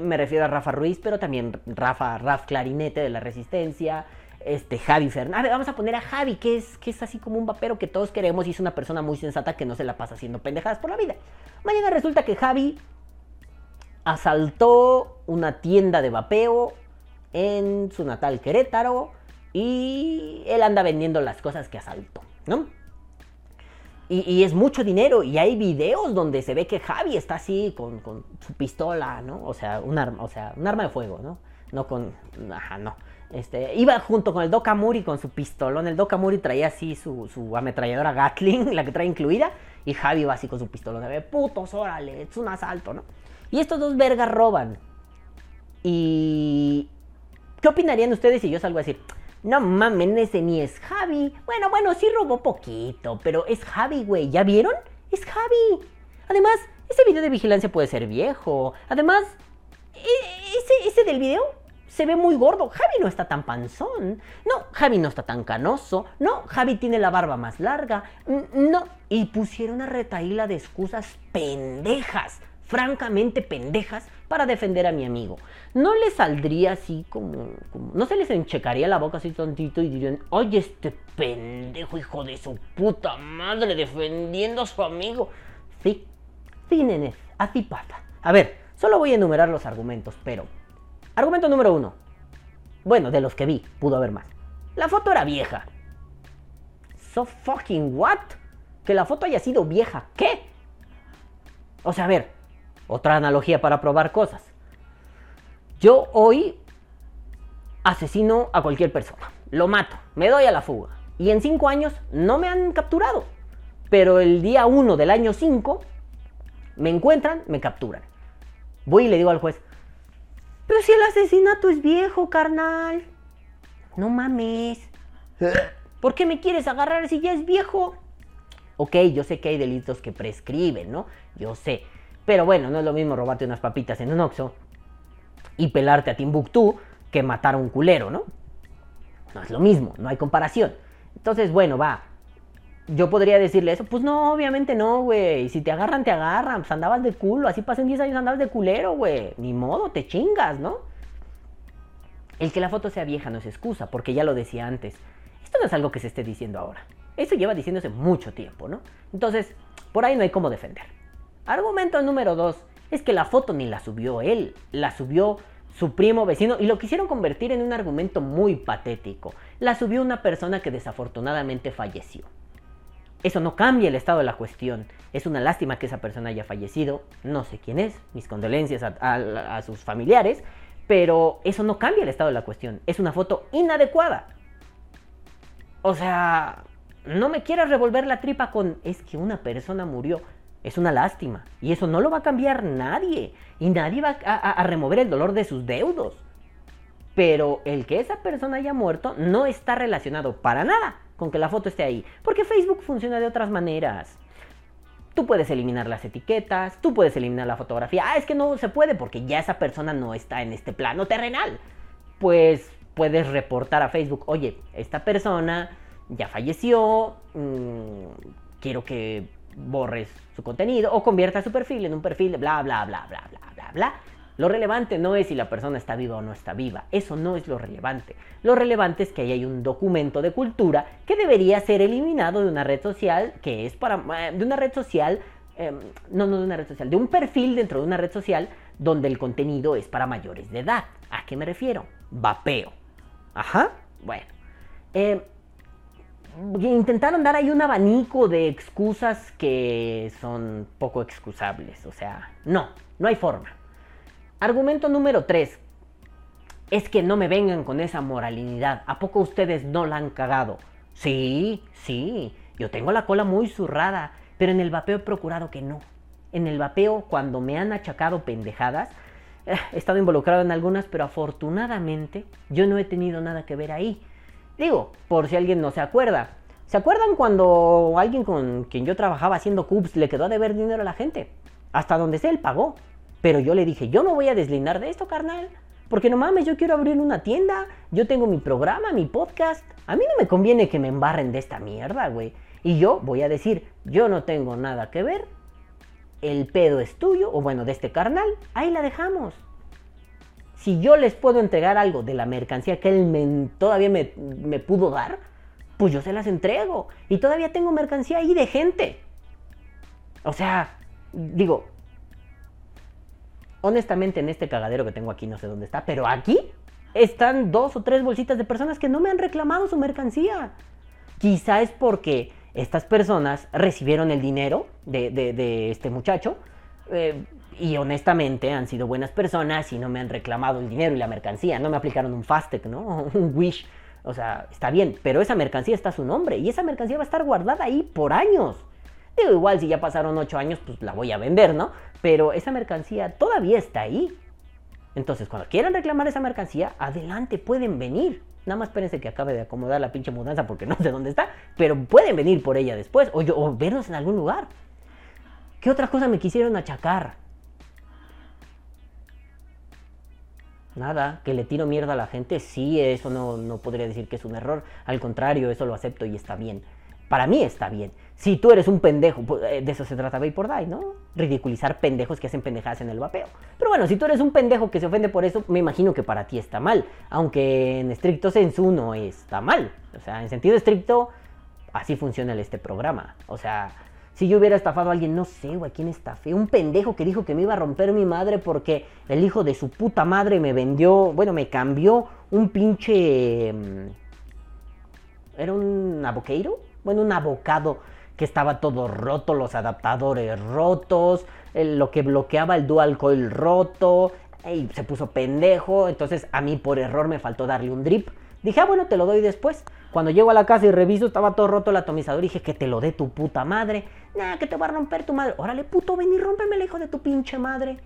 me refiero a Rafa Ruiz, pero también Rafa, Raf Clarinete de la Resistencia, este Javi Fernández. Vamos a poner a Javi, que es, que es así como un vapero que todos queremos y es una persona muy sensata que no se la pasa haciendo pendejadas por la vida. Mañana resulta que Javi asaltó una tienda de vapeo en su natal Querétaro y él anda vendiendo las cosas que asaltó, ¿no? Y, es mucho dinero y hay videos donde se ve que Javi está así con, su pistola, ¿no? O sea, un arma, o sea, un arma de fuego, ¿no? No con, ajá, no. Este, iba junto con el Dokamuri con su pistolón. El Dokamuri traía así su, su ametralladora Gatling, la que trae incluida, y Javi va así con su pistolón. De putos, órale, es un asalto, ¿no? Y estos dos vergas roban. Y... ¿Qué opinarían ustedes si yo salgo a decir, no mames, ese ni es Javi? Bueno, bueno, sí robó poquito, pero es Javi, güey. ¿Ya vieron? Es Javi. Además, ese video de vigilancia puede ser viejo. Además, e, ese, ese del video se ve muy gordo. Javi no está tan panzón. No, Javi no está tan canoso. No, Javi tiene la barba más larga. No. Y pusieron a retaíla de excusas pendejas francamente pendejas para defender a mi amigo. No le saldría así como, no se les enchecaría la boca así tontito y dirían, oye, este pendejo hijo de su puta madre defendiendo a su amigo. Sí, sí, nene, así pasa. A ver, solo voy a enumerar los argumentos, pero... Argumento número uno. Bueno, de los que vi, pudo haber más. La foto era vieja. So fucking what? Que la foto haya sido vieja. ¿Qué? O sea, a ver, otra analogía para probar cosas. Yo hoy asesino a cualquier persona. Lo mato, me doy a la fuga. Y en cinco años no me han capturado. Pero el día 1 del año 5 me encuentran, me capturan. Voy y le digo al juez, pero si el asesinato es viejo, carnal. No mames. ¿Por qué me quieres agarrar si ya es viejo? Ok, yo sé que hay delitos que prescriben, ¿no? Yo sé. Pero bueno, no es lo mismo robarte unas papitas en un Oxxo y pelarte a Timbuktu que matar a un culero, ¿no? No es lo mismo, no hay comparación. Entonces, bueno, va. yo podría decirle eso. Pues no, obviamente no, güey. Si te agarran, te agarran. Pues andabas de culo. Así pasen 10 años, andabas de culero, güey. Ni modo, te chingas, ¿no? El que la foto sea vieja no es excusa, porque ya lo decía antes. Esto no es algo que se esté diciendo ahora. Eso lleva diciéndose mucho tiempo, ¿no? Entonces, por ahí no hay cómo defender. Argumento número 2 es que la foto ni la subió él, la subió su primo vecino y lo quisieron convertir en un argumento muy patético. La subió una persona que desafortunadamente falleció. Eso no cambia el estado de la cuestión. Es una lástima que esa persona haya fallecido. No sé quién es. Mis condolencias a, sus familiares. Pero eso no cambia el estado de la cuestión. Es una foto inadecuada. O sea, no me quieras revolver la tripa con es que una persona murió. Es una lástima. Y eso no lo va a cambiar nadie. Y nadie va a remover el dolor de sus deudos. Pero el que esa persona haya muerto no está relacionado para nada con que la foto esté ahí. Porque Facebook funciona de otras maneras. Tú puedes eliminar las etiquetas, tú puedes eliminar la fotografía. Ah, es que no se puede porque ya esa persona no está en este plano terrenal. Pues puedes reportar a Facebook, oye, esta persona ya falleció, mm, quiero que borres su contenido o convierta su perfil en un perfil bla, bla, bla, bla, bla, bla, bla lo relevante no es si la persona está viva o no está viva, eso no es lo relevante. Lo relevante es que ahí hay un documento de cultura que debería ser eliminado de una red social que es para... Eh, de una red social... Em, no, no de una red social, de un perfil dentro de una red social donde el contenido es para mayores de edad. ¿A qué me refiero? Vapeo. Ajá, bueno. Em, intentaron dar ahí un abanico de excusas que son poco excusables. O sea, no, no hay forma. Argumento número 3. Es que no me vengan con esa moralidad. ¿A poco ustedes no la han cagado? Sí, sí. Yo tengo la cola muy zurrada, pero en el vapeo he procurado que no. En el vapeo, cuando me han achacado pendejadas, eh, he estado involucrado en algunas, pero afortunadamente yo no he tenido nada que ver ahí. Digo, por si alguien no se acuerda. ¿Se acuerdan cuando alguien con quien yo trabajaba haciendo cubs le quedó a deber dinero a la gente? Hasta donde sea, él pagó. Pero yo le dije, yo me voy a deslindar de esto, carnal. Porque no mames, yo quiero abrir una tienda, yo tengo mi programa, mi podcast. A mí no me conviene que me embarren de esta mierda, güey. Y yo voy a decir, yo no tengo nada que ver. El pedo es tuyo, o bueno, de este carnal. Ahí la dejamos. Si yo les puedo entregar algo de la mercancía que él todavía me, pudo dar, pues yo se las entrego. Y todavía tengo mercancía ahí de gente. O sea, digo, honestamente en este cagadero que tengo aquí no sé dónde está, pero aquí están dos o tres bolsitas de personas que no me han reclamado su mercancía. Quizá es porque estas personas recibieron el dinero de, este muchacho eh, y honestamente han sido buenas personas y no me han reclamado el dinero y la mercancía. No me aplicaron un Fastec, ¿no? Un Wish. O sea, está bien, pero esa mercancía está a su nombre y esa mercancía va a estar guardada ahí por años. Digo, igual si ya pasaron ocho años, pues la voy a vender, ¿no? Pero esa mercancía todavía está ahí. Entonces, cuando quieran reclamar esa mercancía, adelante, pueden venir. Nada más espérense que acabe de acomodar la pinche mudanza porque no sé dónde está. Pero pueden venir por ella después. O, yo, o vernos en algún lugar. ¿Qué otra cosa me quisieron achacar? Nada, que le tiro mierda a la gente, sí, eso no, no podría decir que es un error. Al contrario, eso lo acepto y está bien. Para mí está bien. Si tú eres un pendejo, pues, eh, de eso se trata por Die, ¿no? Ridiculizar pendejos que hacen pendejadas en el vapeo. Pero bueno, si tú eres un pendejo que se ofende por eso, me imagino que para ti está mal. Aunque en estricto sensu no está mal. O sea, en sentido estricto, así funciona este programa. O sea, si yo hubiera estafado a alguien, no sé, güey, ¿quién estafé? Un pendejo que dijo que me iba a romper mi madre porque el hijo de su puta madre me vendió, bueno, me cambió un pinche... Mm, ¿Era un aboqueiro? bueno, un abocado que estaba todo roto, los adaptadores rotos, lo que bloqueaba el dual coil roto, y se puso pendejo, entonces a mí por error me faltó darle un drip. Dije, ah, bueno, te lo doy después. Cuando llego a la casa y reviso, estaba todo roto el atomizador. Y dije, que te lo dé tu puta madre. Nah, que te va a romper tu madre. Órale, puto, ven y rómpeme el hijo de tu pinche madre.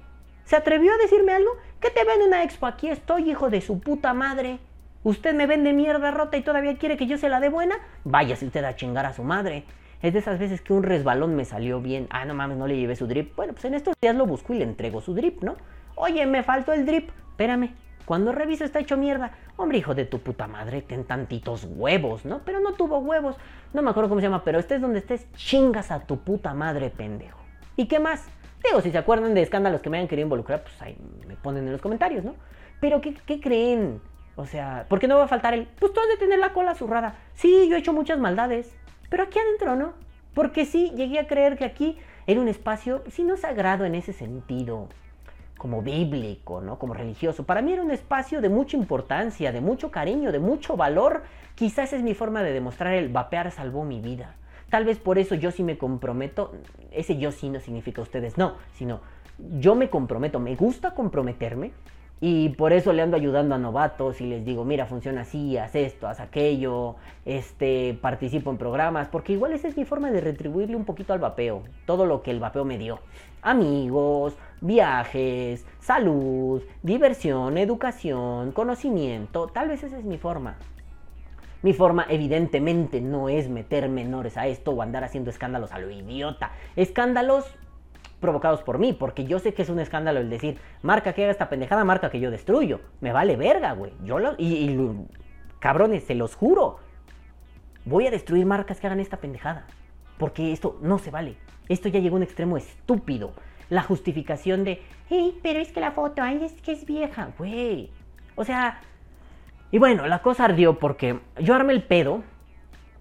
¿Se atrevió a decirme algo? ¿Qué te ven una expo? Aquí estoy, hijo de su puta madre. ¿Usted me vende mierda rota y todavía quiere que yo se la dé buena? Váyase usted a chingar a su madre. Es de esas veces que un resbalón me salió bien. Ah, no mames, no le llevé su drip. Bueno, pues en estos días lo busco y le entrego su drip, ¿no? Oye, me faltó el drip. espérame, cuando reviso está hecho mierda. Hombre, hijo de tu puta madre, ten tantitos huevos, ¿no? Pero no tuvo huevos. No me acuerdo cómo se llama, pero estés donde estés, chingas a tu puta madre, pendejo. ¿Y qué más? Digo, si se acuerdan de escándalos que me hayan querido involucrar, pues ahí me ponen en los comentarios, ¿no? Pero ¿qué, qué creen? O sea, ¿por qué no va a faltar el? Pues tú has de tener la cola zurrada. Sí, yo he hecho muchas maldades, pero aquí adentro no. Porque sí, llegué a creer que aquí era un espacio, si no sagrado en ese sentido, como bíblico, ¿no? Como religioso. Para mí era un espacio de mucha importancia, de mucho cariño, de mucho valor. Quizás es mi forma de demostrar el vapear salvó mi vida. Tal vez por eso yo sí me comprometo. Ese yo sí no significa ustedes no, sino yo me comprometo, me gusta comprometerme y por eso le ando ayudando a novatos y les digo, mira, funciona así, haz esto, haz aquello, este, participo en programas, porque igual esa es mi forma de retribuirle un poquito al vapeo, todo lo que el vapeo me dio. Amigos, viajes, salud, diversión, educación, conocimiento, tal vez esa es mi forma. Mi forma evidentemente no es meter menores a esto o andar haciendo escándalos a lo idiota. Escándalos provocados por mí, porque yo sé que es un escándalo el decir, marca que haga esta pendejada, marca que yo destruyo. Me vale verga, güey. Yo lo, y, cabrones, se los juro. Voy a destruir marcas que hagan esta pendejada. Porque esto no se vale. Esto ya llegó a un extremo estúpido. La justificación de, hey, pero es que la foto, ay, es que es vieja, güey. O sea, y bueno, la cosa ardió porque yo armé el pedo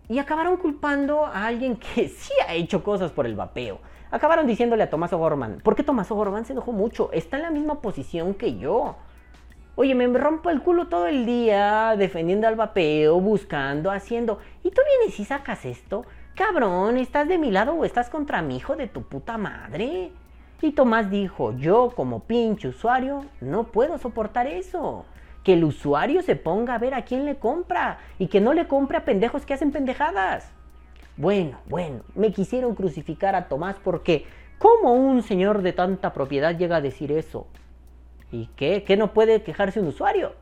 y acabaron culpando a alguien que sí ha hecho cosas por el vapeo. Acabaron diciéndole a Tomás O'Gorman, ¿por qué Tomás O'Gorman se enojó mucho? Está en la misma posición que yo. Oye, me rompo el culo todo el día defendiendo al vapeo, buscando, haciendo. ¿Y tú vienes y sacas esto? Cabrón, ¿estás de mi lado o estás contra mi hijo de tu puta madre? Y Tomás dijo, yo como pinche usuario no puedo soportar eso. Que el usuario se ponga a ver a quién le compra y que no le compre a pendejos que hacen pendejadas. Bueno, bueno, me quisieron crucificar a Tomás porque ¿cómo un señor de tanta propiedad llega a decir eso? ¿Y qué? ¿Qué no puede quejarse un usuario?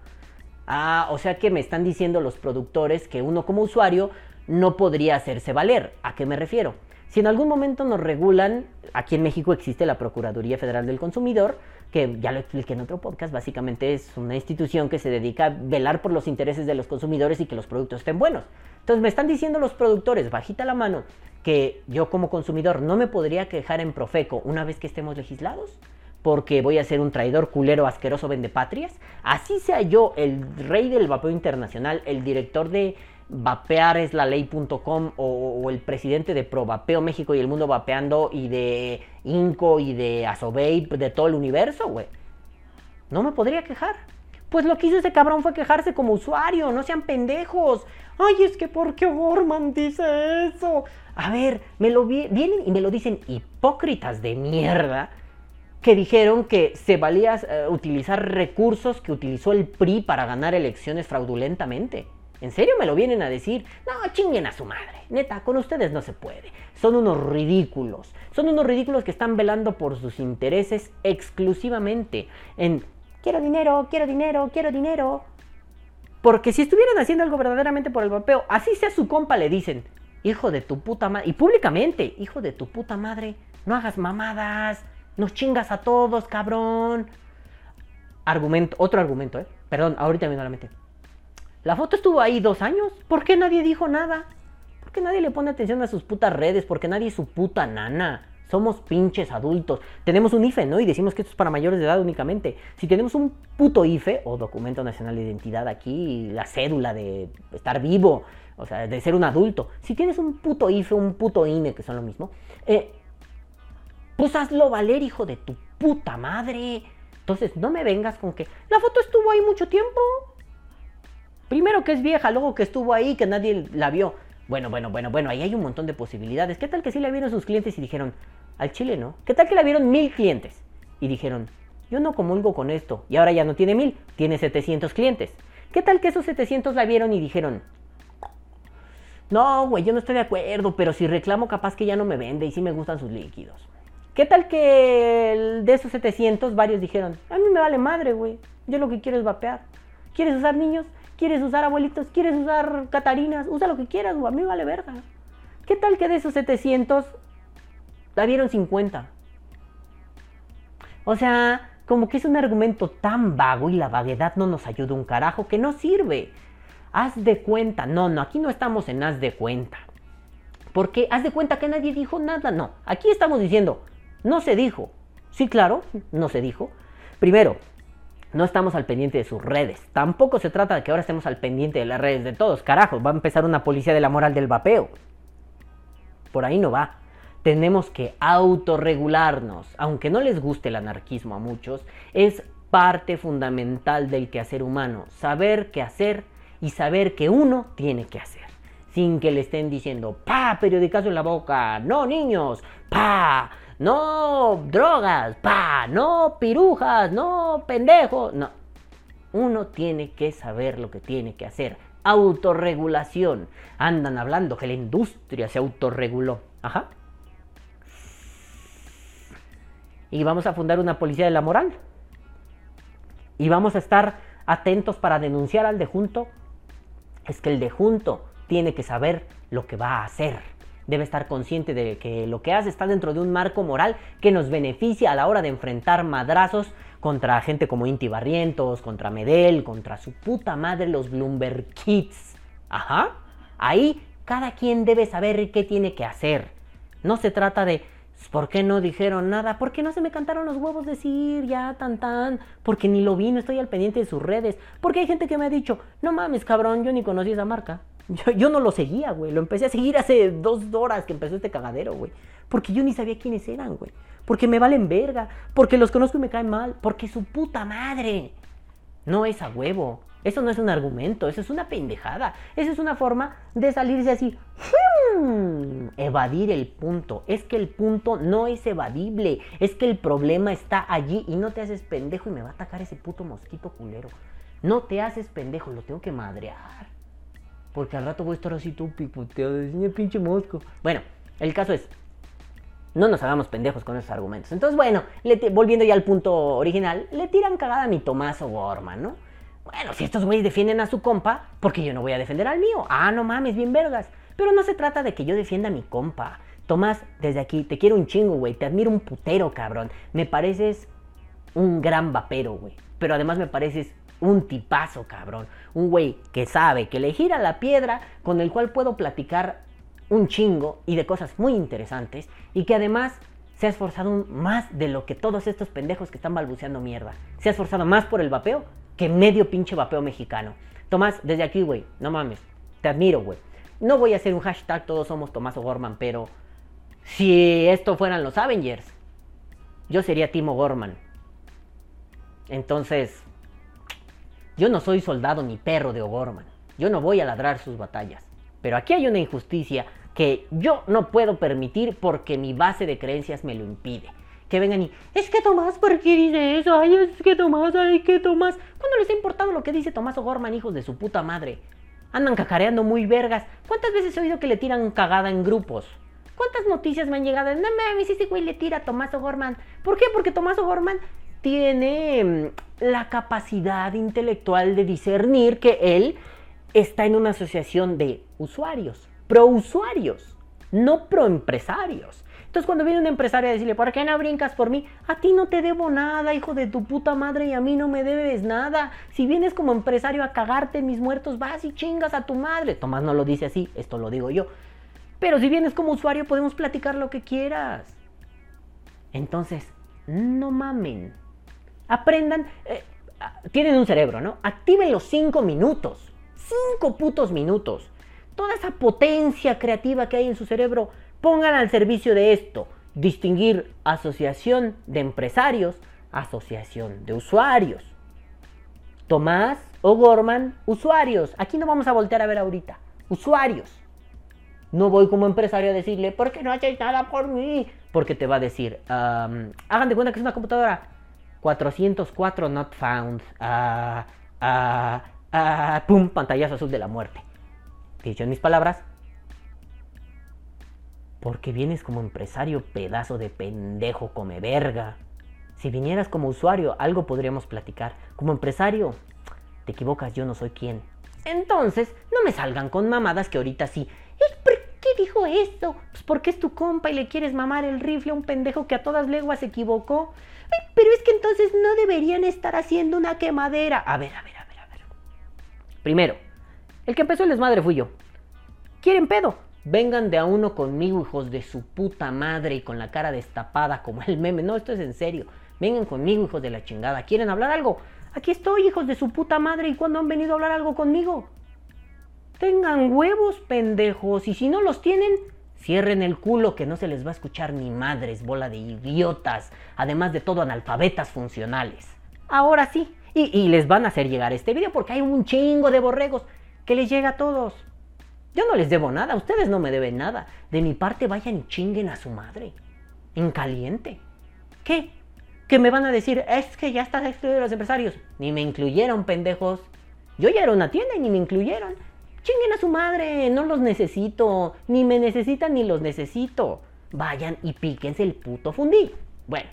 Ah, o sea que me están diciendo los productores que uno como usuario no podría hacerse valer. ¿A qué me refiero? Si en algún momento nos regulan, aquí en México existe la Procuraduría Federal del Consumidor, que ya lo expliqué en otro podcast, básicamente es una institución que se dedica a velar por los intereses de los consumidores y que los productos estén buenos. Entonces me están diciendo los productores, bajita la mano, que yo como consumidor no me podría quejar en Profeco una vez que estemos legislados, porque voy a ser un traidor culero asqueroso vendepatrias. Así sea yo el rey del vapeo internacional, el director de vapeareslалey.com o, o el presidente de Pro Vapeo México y el mundo vapeando y de Inco y de Asovape, de todo el universo, güey. No me podría quejar. Pues lo que hizo ese cabrón fue quejarse como usuario, no sean pendejos. Ay, es que ¿por qué Gorman dice eso? A ver, me lo vienen y me lo dicen hipócritas de mierda que dijeron que se valía eh, utilizar recursos que utilizó el PRI para ganar elecciones fraudulentamente. ¿En serio me lo vienen a decir? No, chinguen a su madre. Neta, con ustedes no se puede. Son unos ridículos. Son unos ridículos que están velando por sus intereses exclusivamente en quiero dinero, quiero dinero, quiero dinero. Porque si estuvieran haciendo algo verdaderamente por el vapeo, así sea su compa, le dicen, hijo de tu puta madre, y públicamente, hijo de tu puta madre, no hagas mamadas, nos chingas a todos, cabrón. Argumento, otro argumento, ¿eh? Perdón, ahorita me a la mente. La foto estuvo ahí dos años. ¿Por qué nadie dijo nada? ¿Por qué nadie le pone atención a sus putas redes? Porque nadie es su puta nana. Somos pinches adultos. Tenemos un IFE, ¿no? Y decimos que esto es para mayores de edad únicamente. Si tenemos un puto IFE o documento nacional de identidad aquí, la cédula de estar vivo, o sea, de ser un adulto. Si tienes un puto IFE, un puto INE, que son lo mismo, eh, pues hazlo valer, hijo de tu puta madre. Entonces, no me vengas con que la foto estuvo ahí mucho tiempo. Primero que es vieja, luego que estuvo ahí, que nadie la vio. Bueno, bueno, bueno, bueno, ahí hay un montón de posibilidades. ¿Qué tal que sí la vieron sus clientes y dijeron, al chile no? ¿Qué tal que la vieron mil clientes? Y dijeron, yo no comulgo con esto. Y ahora ya no tiene mil, tiene 700 clientes. ¿Qué tal que esos 700 la vieron y dijeron, no, güey, yo no estoy de acuerdo, pero si reclamo capaz que ya no me vende y sí me gustan sus líquidos. ¿Qué tal que de esos 700 varios dijeron, a mí me vale madre, güey, yo lo que quiero es vapear. ¿Quieres usar niños? ¿Quieres usar abuelitos? ¿Quieres usar catarinas? Usa lo que quieras, a mí vale verga. ¿Qué tal que de esos 700 la vieron 50? O sea, como que es un argumento tan vago y la vaguedad no nos ayuda un carajo que no sirve. Haz de cuenta, no, no, aquí no estamos en haz de cuenta. Porque haz de cuenta que nadie dijo nada, no. Aquí estamos diciendo, no se dijo. Sí, claro, no se dijo. Primero, no estamos al pendiente de sus redes. Tampoco se trata de que ahora estemos al pendiente de las redes de todos. Carajo, va a empezar una policía de la moral del vapeo. Por ahí no va. Tenemos que autorregularnos. Aunque no les guste el anarquismo a muchos, es parte fundamental del quehacer humano. Saber qué hacer y saber que uno tiene que hacer. Sin que le estén diciendo, pa, periodicazo en la boca. No, niños, pa, no drogas, pa, no pirujas, no pendejos, no. Uno tiene que saber lo que tiene que hacer. Autorregulación. Andan hablando que la industria se autorreguló. Ajá. Y vamos a fundar una policía de la moral. Y vamos a estar atentos para denunciar al de junto. Es que el de junto tiene que saber lo que va a hacer debe estar consciente de que lo que hace está dentro de un marco moral que nos beneficia a la hora de enfrentar madrazos contra gente como Inti Barrientos, contra Medel, contra su puta madre los Bloomberg Kids. Ajá. Ahí cada quien debe saber qué tiene que hacer. No se trata de ¿Por qué no dijeron nada? ¿Por qué no se me cantaron los huevos decir ya tan tan? Porque ni lo vi, no estoy al pendiente de sus redes. Porque hay gente que me ha dicho, no mames cabrón, yo ni conocí esa marca. Yo, no lo seguía, güey. Lo empecé a seguir hace dos horas que empezó este cagadero, güey. Porque yo ni sabía quiénes eran, güey. Porque me valen verga. Porque los conozco y me caen mal. Porque su puta madre. No es a huevo. Eso no es un argumento. Eso es una pendejada. Eso es una forma de salirse así. Evadir el punto. Es que el punto no es evadible. Es que el problema está allí y no te haces pendejo y me va a atacar ese puto mosquito culero. No te haces pendejo. Lo tengo que madrear. Porque al rato voy a estar así todo picoteado. De pinche mosco. Bueno, el caso es. No nos hagamos pendejos con esos argumentos. Entonces, bueno, volviendo ya al punto original, le tiran cagada a mi Tomaso Gorman, ¿no? Bueno, si estos güeyes defienden a su compa, ¿por qué yo no voy a defender al mío? Ah, no mames, bien vergas. Pero no se trata de que yo defienda a mi compa. Tomás, desde aquí, te quiero un chingo, güey. Te admiro un putero, cabrón. Me pareces un gran vapero, güey. Pero además me pareces un tipazo, cabrón. Un güey que sabe que le gira la piedra con el cual puedo platicar un chingo y de cosas muy interesantes y que además se ha esforzado más de lo que todos estos pendejos que están balbuceando mierda. Se ha esforzado más por el vapeo que medio pinche vapeo mexicano. Tomás, desde aquí, güey, no mames, te admiro, güey. No voy a hacer un hashtag todos somos Tomás Gorman, pero si esto fueran los Avengers, yo sería Timo Gorman. Entonces, yo no soy soldado ni perro de O'Gorman. Yo no voy a ladrar sus batallas. Pero aquí hay una injusticia que yo no puedo permitir porque mi base de creencias me lo impide. Que vengan y, es que Tomás, ¿por qué dice eso? Ay, es que Tomás, ay, que Tomás. ¿Cuándo les ha importado lo que dice Tomás O'Gorman, hijos de su puta madre? Andan cacareando muy vergas. ¿Cuántas veces he oído que le tiran cagada en grupos? ¿Cuántas noticias me han llegado? No mames, ese güey le tira a Tomás O'Gorman. ¿Por qué? Porque Tomás O'Gorman tiene mm, la capacidad intelectual de discernir que él está en una asociación de usuarios, pro-usuarios, no pro-empresarios. Entonces cuando viene un empresario a decirle, ¿por qué no brincas por mí? A ti no te debo nada, hijo de tu puta madre, y a mí no me debes nada. Si vienes como empresario a cagarte mis muertos, vas y chingas a tu madre. Tomás no lo dice así, esto lo digo yo. Pero si vienes como usuario podemos platicar lo que quieras. Entonces, no mamen. Aprendan, eh, tienen un cerebro, ¿no? Activen los cinco minutos. Cinco putos minutos. Toda esa potencia creativa que hay en su cerebro, pongan al servicio de esto. Distinguir asociación de empresarios, asociación de usuarios. Tomás o Gorman, usuarios. Aquí no vamos a voltear a ver ahorita. Usuarios. No voy como empresario a decirle, ¿por qué no hacéis nada por mí? Porque te va a decir, hagan de cuenta que es una computadora. 404 not found. Ah, ah, ah, pum, pantallazo azul de la muerte. Dicho en mis palabras, porque vienes como empresario pedazo de pendejo come verga. Si vinieras como usuario, algo podríamos platicar. Como empresario, te equivocas, yo no soy quien. Entonces, no me salgan con mamadas que ahorita sí. Dijo eso? Pues porque es tu compa y le quieres mamar el rifle a un pendejo que a todas leguas se equivocó. Pero es que entonces no deberían estar haciendo una quemadera. A ver, a ver, a ver, a ver. Primero, el que empezó el desmadre fui yo. ¿Quieren pedo? Vengan de a uno conmigo, hijos de su puta madre, y con la cara destapada como el meme. No, esto es en serio. Vengan conmigo, hijos de la chingada. ¿Quieren hablar algo? Aquí estoy, hijos de su puta madre. ¿Y cuándo han venido a hablar algo conmigo? Tengan huevos, pendejos. Y si no los tienen, cierren el culo que no se les va a escuchar ni madres, bola de idiotas. Además de todo, analfabetas funcionales. Ahora sí. Y, les van a hacer llegar este video porque hay un chingo de borregos que les llega a todos. Yo no les debo nada, ustedes no me deben nada. De mi parte vayan y chinguen a su madre. En caliente. ¿Qué? Que me van a decir, es que ya estás excluido de los empresarios. Ni me incluyeron, pendejos. Yo ya era una tienda y ni me incluyeron. Chinguen a su madre, no los necesito. Ni me necesitan ni los necesito. Vayan y píquense el puto fundí. Bueno,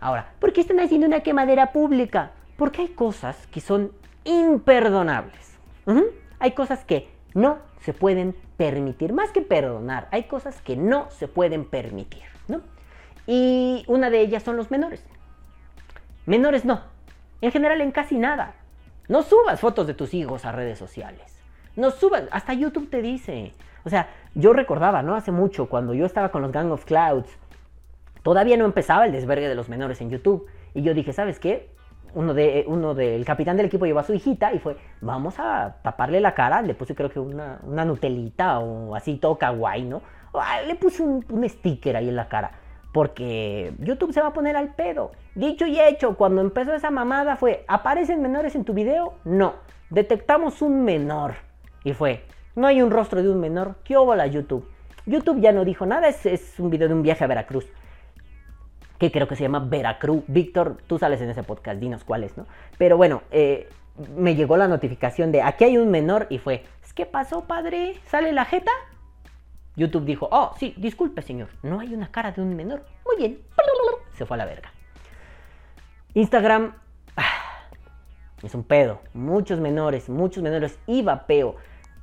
ahora, ¿por qué están haciendo una quemadera pública? Porque hay cosas que son imperdonables. Hay cosas que no se pueden permitir. Más que perdonar, hay cosas que no se pueden permitir, ¿no? Y una de ellas son los menores. Menores no. En general en casi nada. No subas fotos de tus hijos a redes sociales. No subas, hasta YouTube te dice. O sea, yo recordaba, ¿no? Hace mucho, cuando yo estaba con los Gang of Clouds, todavía no empezaba el desvergue de los menores en YouTube. Y yo dije, ¿sabes qué? Uno de, uno del capitán del equipo llevó a su hijita y fue, vamos a taparle la cara. Le puse creo que una, una nutelita o así todo kawaii, ¿no? Ah, Le puse un, un sticker ahí en la cara. Porque YouTube se va a poner al pedo. Dicho y hecho, cuando empezó esa mamada fue, ¿aparecen menores en tu video? No. Detectamos un menor. Y fue, no hay un rostro de un menor. ¿Qué la YouTube? YouTube ya no dijo nada, es, es un video de un viaje a Veracruz. Que creo que se llama Veracruz. Víctor, tú sales en ese podcast, dinos cuál es, ¿no? Pero bueno, eh, me llegó la notificación de aquí hay un menor y fue, ¿qué pasó, padre? ¿Sale la jeta? YouTube dijo, oh, sí, disculpe, señor, no hay una cara de un menor. Muy bien. Se fue a la verga. Instagram es un pedo. Muchos menores, muchos menores y vapeo.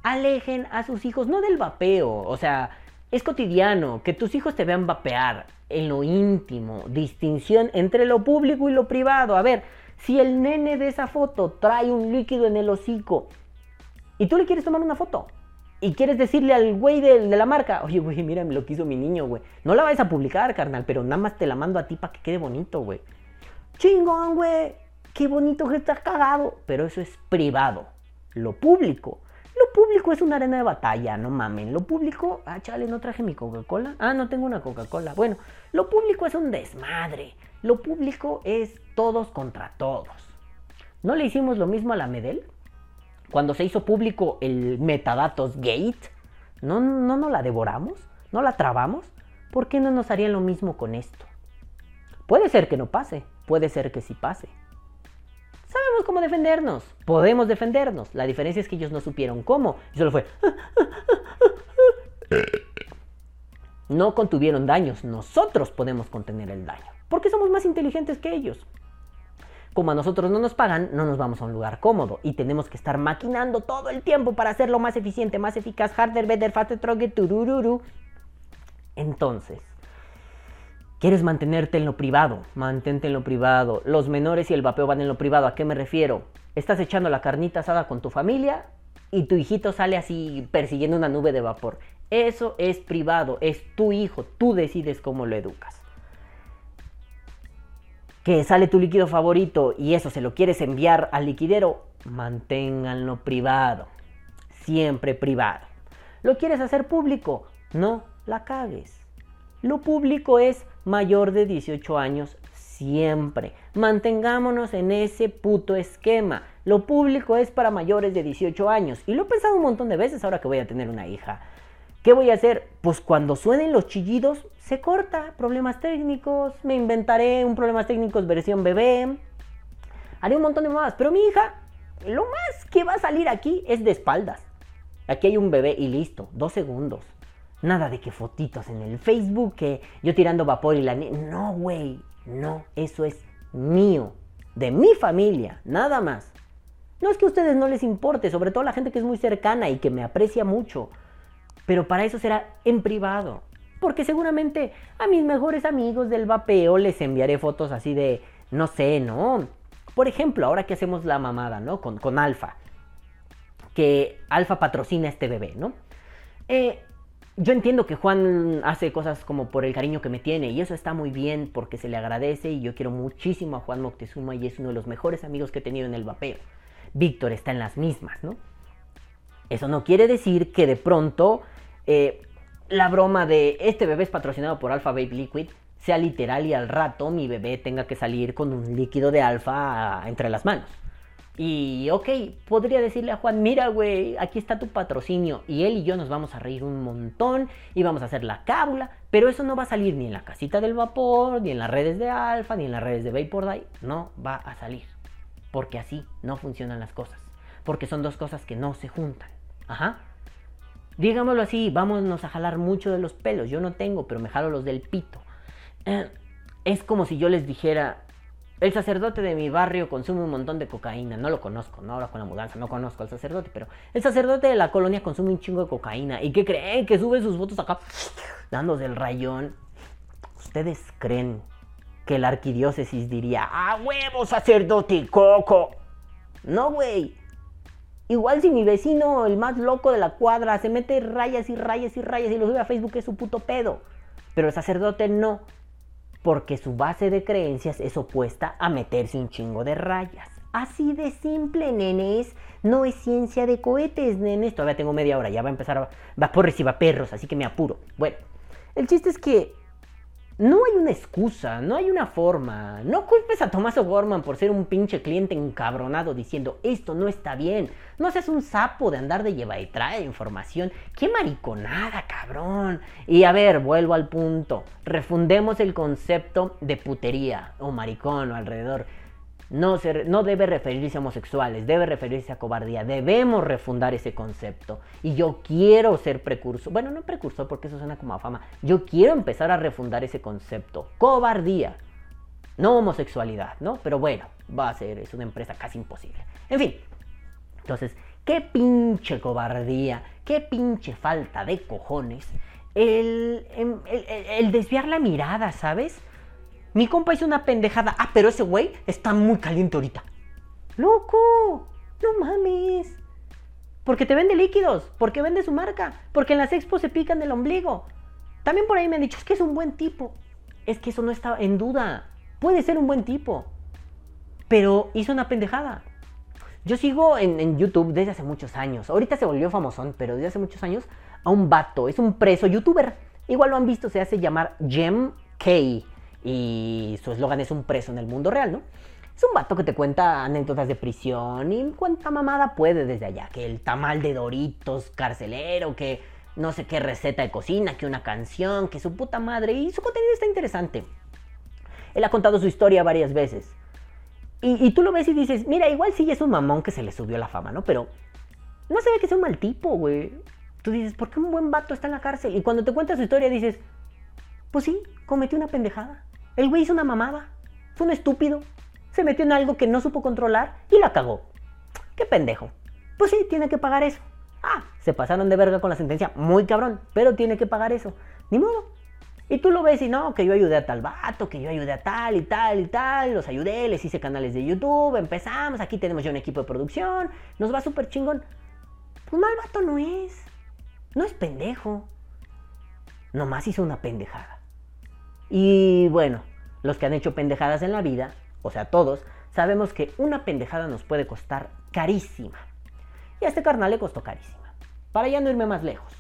Alejen a sus hijos, no del vapeo. O sea, es cotidiano que tus hijos te vean vapear en lo íntimo. Distinción entre lo público y lo privado. A ver, si el nene de esa foto trae un líquido en el hocico y tú le quieres tomar una foto, y quieres decirle al güey de, la marca, oye, güey, mira lo que hizo mi niño, güey. No la vayas a publicar, carnal, pero nada más te la mando a ti para que quede bonito, güey. Chingón, güey. Qué bonito que estás cagado. Pero eso es privado. Lo público. Lo público es una arena de batalla, no mamen. Lo público, ah, chale, no traje mi Coca-Cola. Ah, no tengo una Coca-Cola. Bueno, lo público es un desmadre. Lo público es todos contra todos. ¿No le hicimos lo mismo a la Medel? cuando se hizo público el metadatos gate, ¿no, no nos la devoramos? ¿No la trabamos? ¿Por qué no nos harían lo mismo con esto? Puede ser que no pase, puede ser que sí pase. Sabemos cómo defendernos, podemos defendernos. La diferencia es que ellos no supieron cómo. Y solo fue... No contuvieron daños, nosotros podemos contener el daño, porque somos más inteligentes que ellos como a nosotros no nos pagan, no nos vamos a un lugar cómodo y tenemos que estar maquinando todo el tiempo para hacerlo más eficiente, más eficaz, harder, better, faster, stronger, turururu. Entonces, ¿quieres mantenerte en lo privado? Mantente en lo privado. Los menores y el vapeo van en lo privado. ¿A qué me refiero? Estás echando la carnita asada con tu familia y tu hijito sale así persiguiendo una nube de vapor. Eso es privado, es tu hijo, tú decides cómo lo educas que sale tu líquido favorito y eso se lo quieres enviar al liquidero, manténganlo privado. Siempre privado. ¿Lo quieres hacer público? No la cagues. Lo público es mayor de 18 años siempre. Mantengámonos en ese puto esquema. Lo público es para mayores de 18 años. Y lo he pensado un montón de veces ahora que voy a tener una hija. ¿Qué voy a hacer? Pues cuando suenen los chillidos, se corta. Problemas técnicos, me inventaré un problemas técnicos versión bebé. Haré un montón de más. Pero mi hija, lo más que va a salir aquí es de espaldas. Aquí hay un bebé y listo, dos segundos. Nada de que fotitos en el Facebook, que yo tirando vapor y la... No, güey, no, eso es mío, de mi familia, nada más. No es que a ustedes no les importe, sobre todo la gente que es muy cercana y que me aprecia mucho. Pero para eso será en privado. Porque seguramente a mis mejores amigos del vapeo les enviaré fotos así de, no sé, ¿no? Por ejemplo, ahora que hacemos la mamada, ¿no? Con, con Alfa. Que Alfa patrocina este bebé, ¿no? Eh, yo entiendo que Juan hace cosas como por el cariño que me tiene y eso está muy bien porque se le agradece y yo quiero muchísimo a Juan Moctezuma y es uno de los mejores amigos que he tenido en el vapeo. Víctor está en las mismas, ¿no? Eso no quiere decir que de pronto eh, la broma de este bebé es patrocinado por Alpha Baby Liquid sea literal y al rato mi bebé tenga que salir con un líquido de alfa entre las manos. Y ok, podría decirle a Juan, mira güey, aquí está tu patrocinio y él y yo nos vamos a reír un montón y vamos a hacer la cábula, pero eso no va a salir ni en la casita del vapor, ni en las redes de alfa, ni en las redes de Vapor Die, no va a salir. Porque así no funcionan las cosas. Porque son dos cosas que no se juntan. Ajá. Digámoslo así, vámonos a jalar mucho de los pelos. Yo no tengo, pero me jalo los del pito. Es como si yo les dijera, el sacerdote de mi barrio consume un montón de cocaína. No lo conozco, ¿no? Ahora con la mudanza no conozco al sacerdote, pero el sacerdote de la colonia consume un chingo de cocaína. ¿Y qué creen? Que sube sus fotos acá dándose el rayón. ¿Ustedes creen que la arquidiócesis diría, ¡ah, huevo, sacerdote coco! No, güey. Igual si mi vecino, el más loco de la cuadra, se mete rayas y rayas y rayas y lo sube a Facebook, es su puto pedo. Pero el sacerdote no porque su base de creencias es opuesta a meterse un chingo de rayas. Así de simple, nenes. No es ciencia de cohetes, nenes. Todavía tengo media hora, ya va a empezar a vapores y perros, así que me apuro. Bueno, el chiste es que no hay una excusa, no hay una forma. No culpes a Tomás O'Gorman por ser un pinche cliente encabronado diciendo esto no está bien. No seas un sapo de andar de lleva y trae información. ¡Qué mariconada, cabrón! Y a ver, vuelvo al punto. Refundemos el concepto de putería o maricón o alrededor no, no debe referirse a homosexuales, debe referirse a cobardía. Debemos refundar ese concepto. Y yo quiero ser precursor, bueno, no precursor porque eso suena como a fama, yo quiero empezar a refundar ese concepto. Cobardía, no homosexualidad, ¿no? Pero bueno, va a ser, es una empresa casi imposible. En fin, entonces, qué pinche cobardía, qué pinche falta de cojones el, el, el desviar la mirada, ¿sabes? Mi compa hizo una pendejada. Ah, pero ese güey está muy caliente ahorita. ¡Loco! No mames. Porque te vende líquidos, porque vende su marca, porque en las expos se pican el ombligo. También por ahí me han dicho, es que es un buen tipo. Es que eso no está en duda. Puede ser un buen tipo. Pero hizo una pendejada. Yo sigo en, en, YouTube desde hace muchos años. Ahorita se volvió famosón, pero desde hace muchos años a un vato. Es un preso youtuber. Igual lo han visto, se hace llamar Gem K y su eslogan es un preso en el mundo real, ¿no? Es un vato que te cuenta anécdotas de prisión y cuánta mamada puede desde allá. Que el tamal de Doritos carcelero, que no sé qué receta de cocina, que una canción, que su puta madre. Y su contenido está interesante. Él ha contado su historia varias veces. Y, tú lo ves y dices, mira, igual sí es un mamón que se le subió la fama, ¿no? Pero no se ve que sea un mal tipo, güey. Tú dices, ¿por qué un buen vato está en la cárcel? Y cuando te cuenta su historia dices, pues sí, cometió una pendejada. El güey hizo una mamada. Fue un estúpido. Se metió en algo que no supo controlar y la cagó. Qué pendejo. Pues sí, tiene que pagar eso. Ah, se pasaron de verga con la sentencia. Muy cabrón. Pero tiene que pagar eso. Ni modo. Y tú lo ves y no, que yo ayudé a tal vato, que yo ayudé a tal y tal y tal, los ayudé, les hice canales de YouTube, empezamos, aquí tenemos ya un equipo de producción, nos va súper chingón. Pues mal vato no es. No es pendejo. Nomás hizo una pendejada. Y bueno, los que han hecho pendejadas en la vida, o sea, todos, sabemos que una pendejada nos puede costar carísima. Y a este carnal le costó carísima. Para ya no irme más lejos.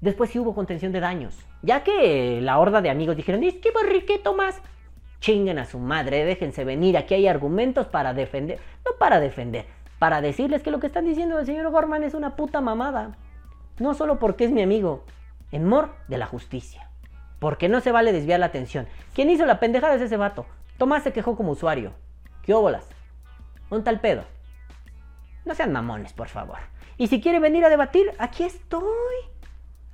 Después sí hubo contención de daños. Ya que la horda de amigos dijeron, es que borriqueto más. Chinguen a su madre, déjense venir. Aquí hay argumentos para defender. No para defender, para decirles que lo que están diciendo el señor Gorman es una puta mamada. No solo porque es mi amigo, en mor de la justicia. Porque no se vale desviar la atención. ¿Quién hizo la pendejada es ese vato. Tomás se quejó como usuario. ¿Qué óbolas? Un tal pedo. No sean mamones, por favor. Y si quiere venir a debatir, aquí estoy.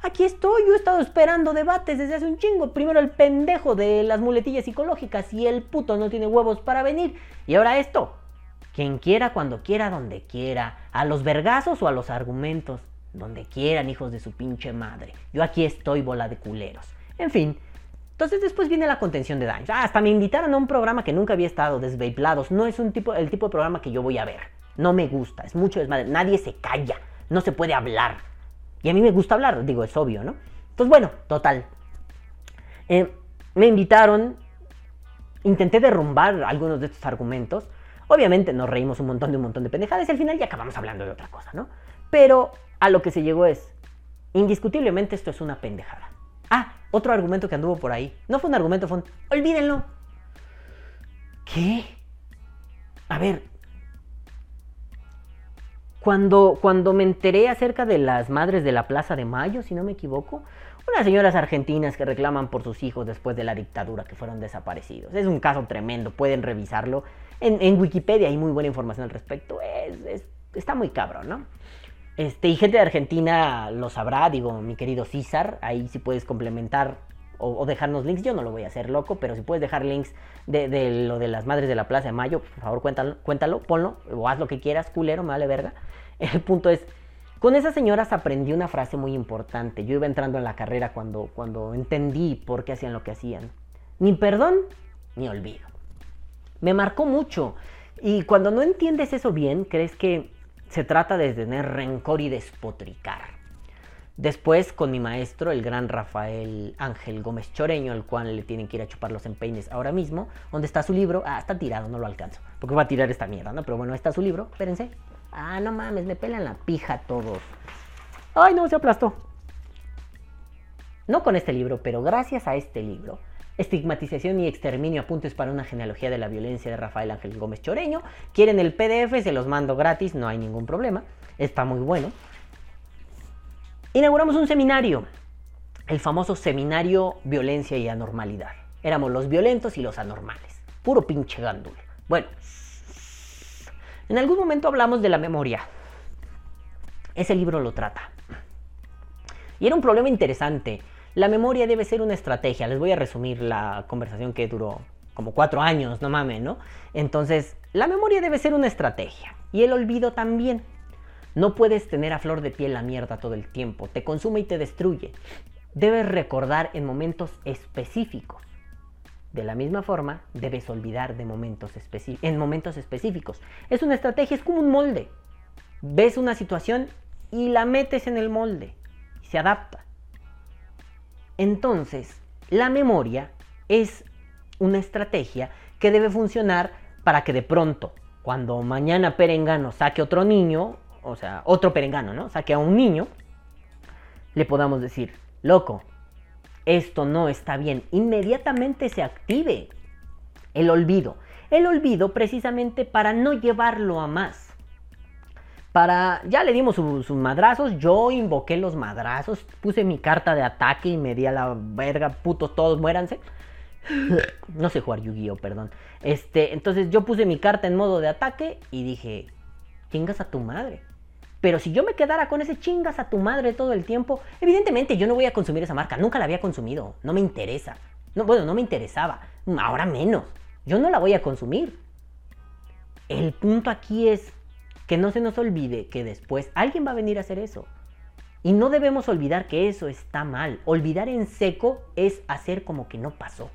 Aquí estoy. Yo he estado esperando debates desde hace un chingo. Primero el pendejo de las muletillas psicológicas y el puto no tiene huevos para venir. Y ahora esto. Quien quiera, cuando quiera, donde quiera. A los vergazos o a los argumentos. Donde quieran, hijos de su pinche madre. Yo aquí estoy, bola de culeros. En fin. Entonces después viene la contención de daños. Ah, hasta me invitaron a un programa que nunca había estado, Desveiplados. No es el tipo de programa que yo voy a ver. No me gusta, es mucho desmadre. Nadie se calla, no se puede hablar. Y a mí me gusta hablar, digo, es obvio, ¿no? Entonces, bueno, total. Eh, me invitaron, intenté derrumbar algunos de estos argumentos. Obviamente nos reímos un montón de un montón de pendejadas y al final ya acabamos hablando de otra cosa, ¿no? Pero a lo que se llegó es, indiscutiblemente esto es una pendejada. Otro argumento que anduvo por ahí. No fue un argumento, fue un, olvídenlo. ¿Qué? A ver, cuando, cuando me enteré acerca de las madres de la Plaza de Mayo, si no me equivoco, unas señoras argentinas que reclaman por sus hijos después de la dictadura que fueron desaparecidos. Es un caso tremendo, pueden revisarlo. En, Wikipedia hay muy buena información al respecto. Es, está muy cabrón, ¿no? Este, y gente de Argentina lo sabrá, digo, mi querido César, ahí sí puedes complementar o, dejarnos links. Yo no lo voy a hacer loco, pero si puedes dejar links de, lo de las madres de la Plaza de Mayo, por favor cuéntalo, cuéntalo, ponlo, o haz lo que quieras, culero, me vale verga. El punto es, con esas señoras aprendí una frase muy importante. Yo iba entrando en la carrera cuando, cuando entendí por qué hacían lo que hacían. Ni perdón, ni olvido. Me marcó mucho. Y cuando no entiendes eso bien, crees que se trata de tener rencor y despotricar. Después, con mi maestro, el gran Rafael Ángel Gómez Choreño, al cual le tienen que ir a chupar los empeines ahora mismo, donde está su libro. Ah, está tirado, no lo alcanzo. Porque va a tirar esta mierda, ¿no? Pero bueno, está su libro, espérense. Ah, no mames, me pelan la pija todos. Ay, no, se aplastó. No con este libro, pero gracias a este libro, Estigmatización y exterminio apuntes para una genealogía de la violencia de Rafael Ángel Gómez Choreño. Quieren el PDF, se los mando gratis, no hay ningún problema. Está muy bueno. Inauguramos un seminario, el famoso seminario Violencia y Anormalidad. Éramos los violentos y los anormales. Puro pinche gándul. Bueno, en algún momento hablamos de la memoria. Ese libro lo trata. Y era un problema interesante. La memoria debe ser una estrategia. Les voy a resumir la conversación que duró como cuatro años, no mames, ¿no? Entonces, la memoria debe ser una estrategia. Y el olvido también. No puedes tener a flor de piel la mierda todo el tiempo. Te consume y te destruye. Debes recordar en momentos específicos. De la misma forma, debes olvidar de momentos en momentos específicos. Es una estrategia, es como un molde. Ves una situación y la metes en el molde y se adapta. Entonces, la memoria es una estrategia que debe funcionar para que de pronto, cuando mañana Perengano saque otro niño, o sea, otro Perengano, ¿no? Saque a un niño, le podamos decir, loco, esto no está bien, inmediatamente se active el olvido. El olvido precisamente para no llevarlo a más. Para, ya le dimos sus, madrazos, yo invoqué los madrazos, puse mi carta de ataque y me di a la verga, putos todos, muéranse. No sé jugar Yu-Gi-Oh, perdón. Este, entonces yo puse mi carta en modo de ataque y dije, chingas a tu madre. Pero si yo me quedara con ese chingas a tu madre todo el tiempo, evidentemente yo no voy a consumir esa marca. Nunca la había consumido. No me interesa. No, bueno, no me interesaba. Ahora menos. Yo no la voy a consumir. El punto aquí es que no se nos olvide que después alguien va a venir a hacer eso. Y no debemos olvidar que eso está mal. Olvidar en seco es hacer como que no pasó.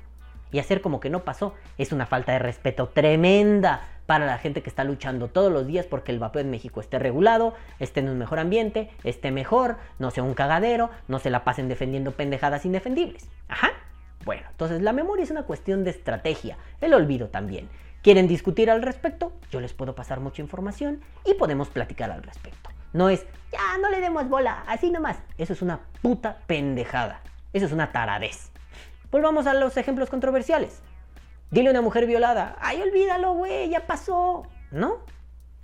Y hacer como que no pasó es una falta de respeto tremenda para la gente que está luchando todos los días porque el vapeo en México esté regulado, esté en un mejor ambiente, esté mejor, no sea un cagadero, no se la pasen defendiendo pendejadas indefendibles. Ajá. Bueno, entonces la memoria es una cuestión de estrategia, el olvido también. ¿Quieren discutir al respecto? Yo les puedo pasar mucha información y podemos platicar al respecto. No es, ya no le demos bola, así nomás. Eso es una puta pendejada. Eso es una taradez. Volvamos a los ejemplos controversiales. Dile a una mujer violada, ay, olvídalo, güey, ya pasó. No,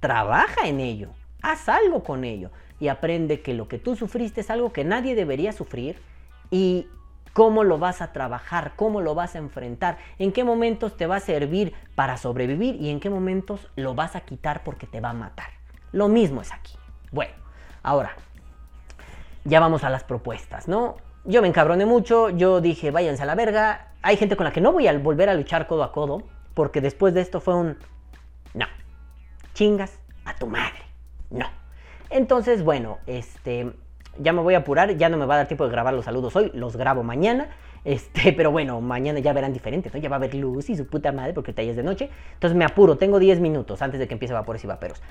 trabaja en ello, haz algo con ello y aprende que lo que tú sufriste es algo que nadie debería sufrir y cómo lo vas a trabajar, cómo lo vas a enfrentar, en qué momentos te va a servir para sobrevivir y en qué momentos lo vas a quitar porque te va a matar. Lo mismo es aquí. Bueno, ahora, ya vamos a las propuestas, ¿no? Yo me encabroné mucho, yo dije, váyanse a la verga. Hay gente con la que no voy a volver a luchar codo a codo, porque después de esto fue un... No, chingas a tu madre. No. Entonces, bueno, este, ya me voy a apurar, ya no me va a dar tiempo de grabar los saludos hoy, los grabo mañana. Este, pero bueno, mañana ya verán diferente, ¿no? Ya va a haber luz y su puta madre porque ya es de noche. Entonces me apuro, tengo 10 minutos antes de que empiece Vapores y Vaperos.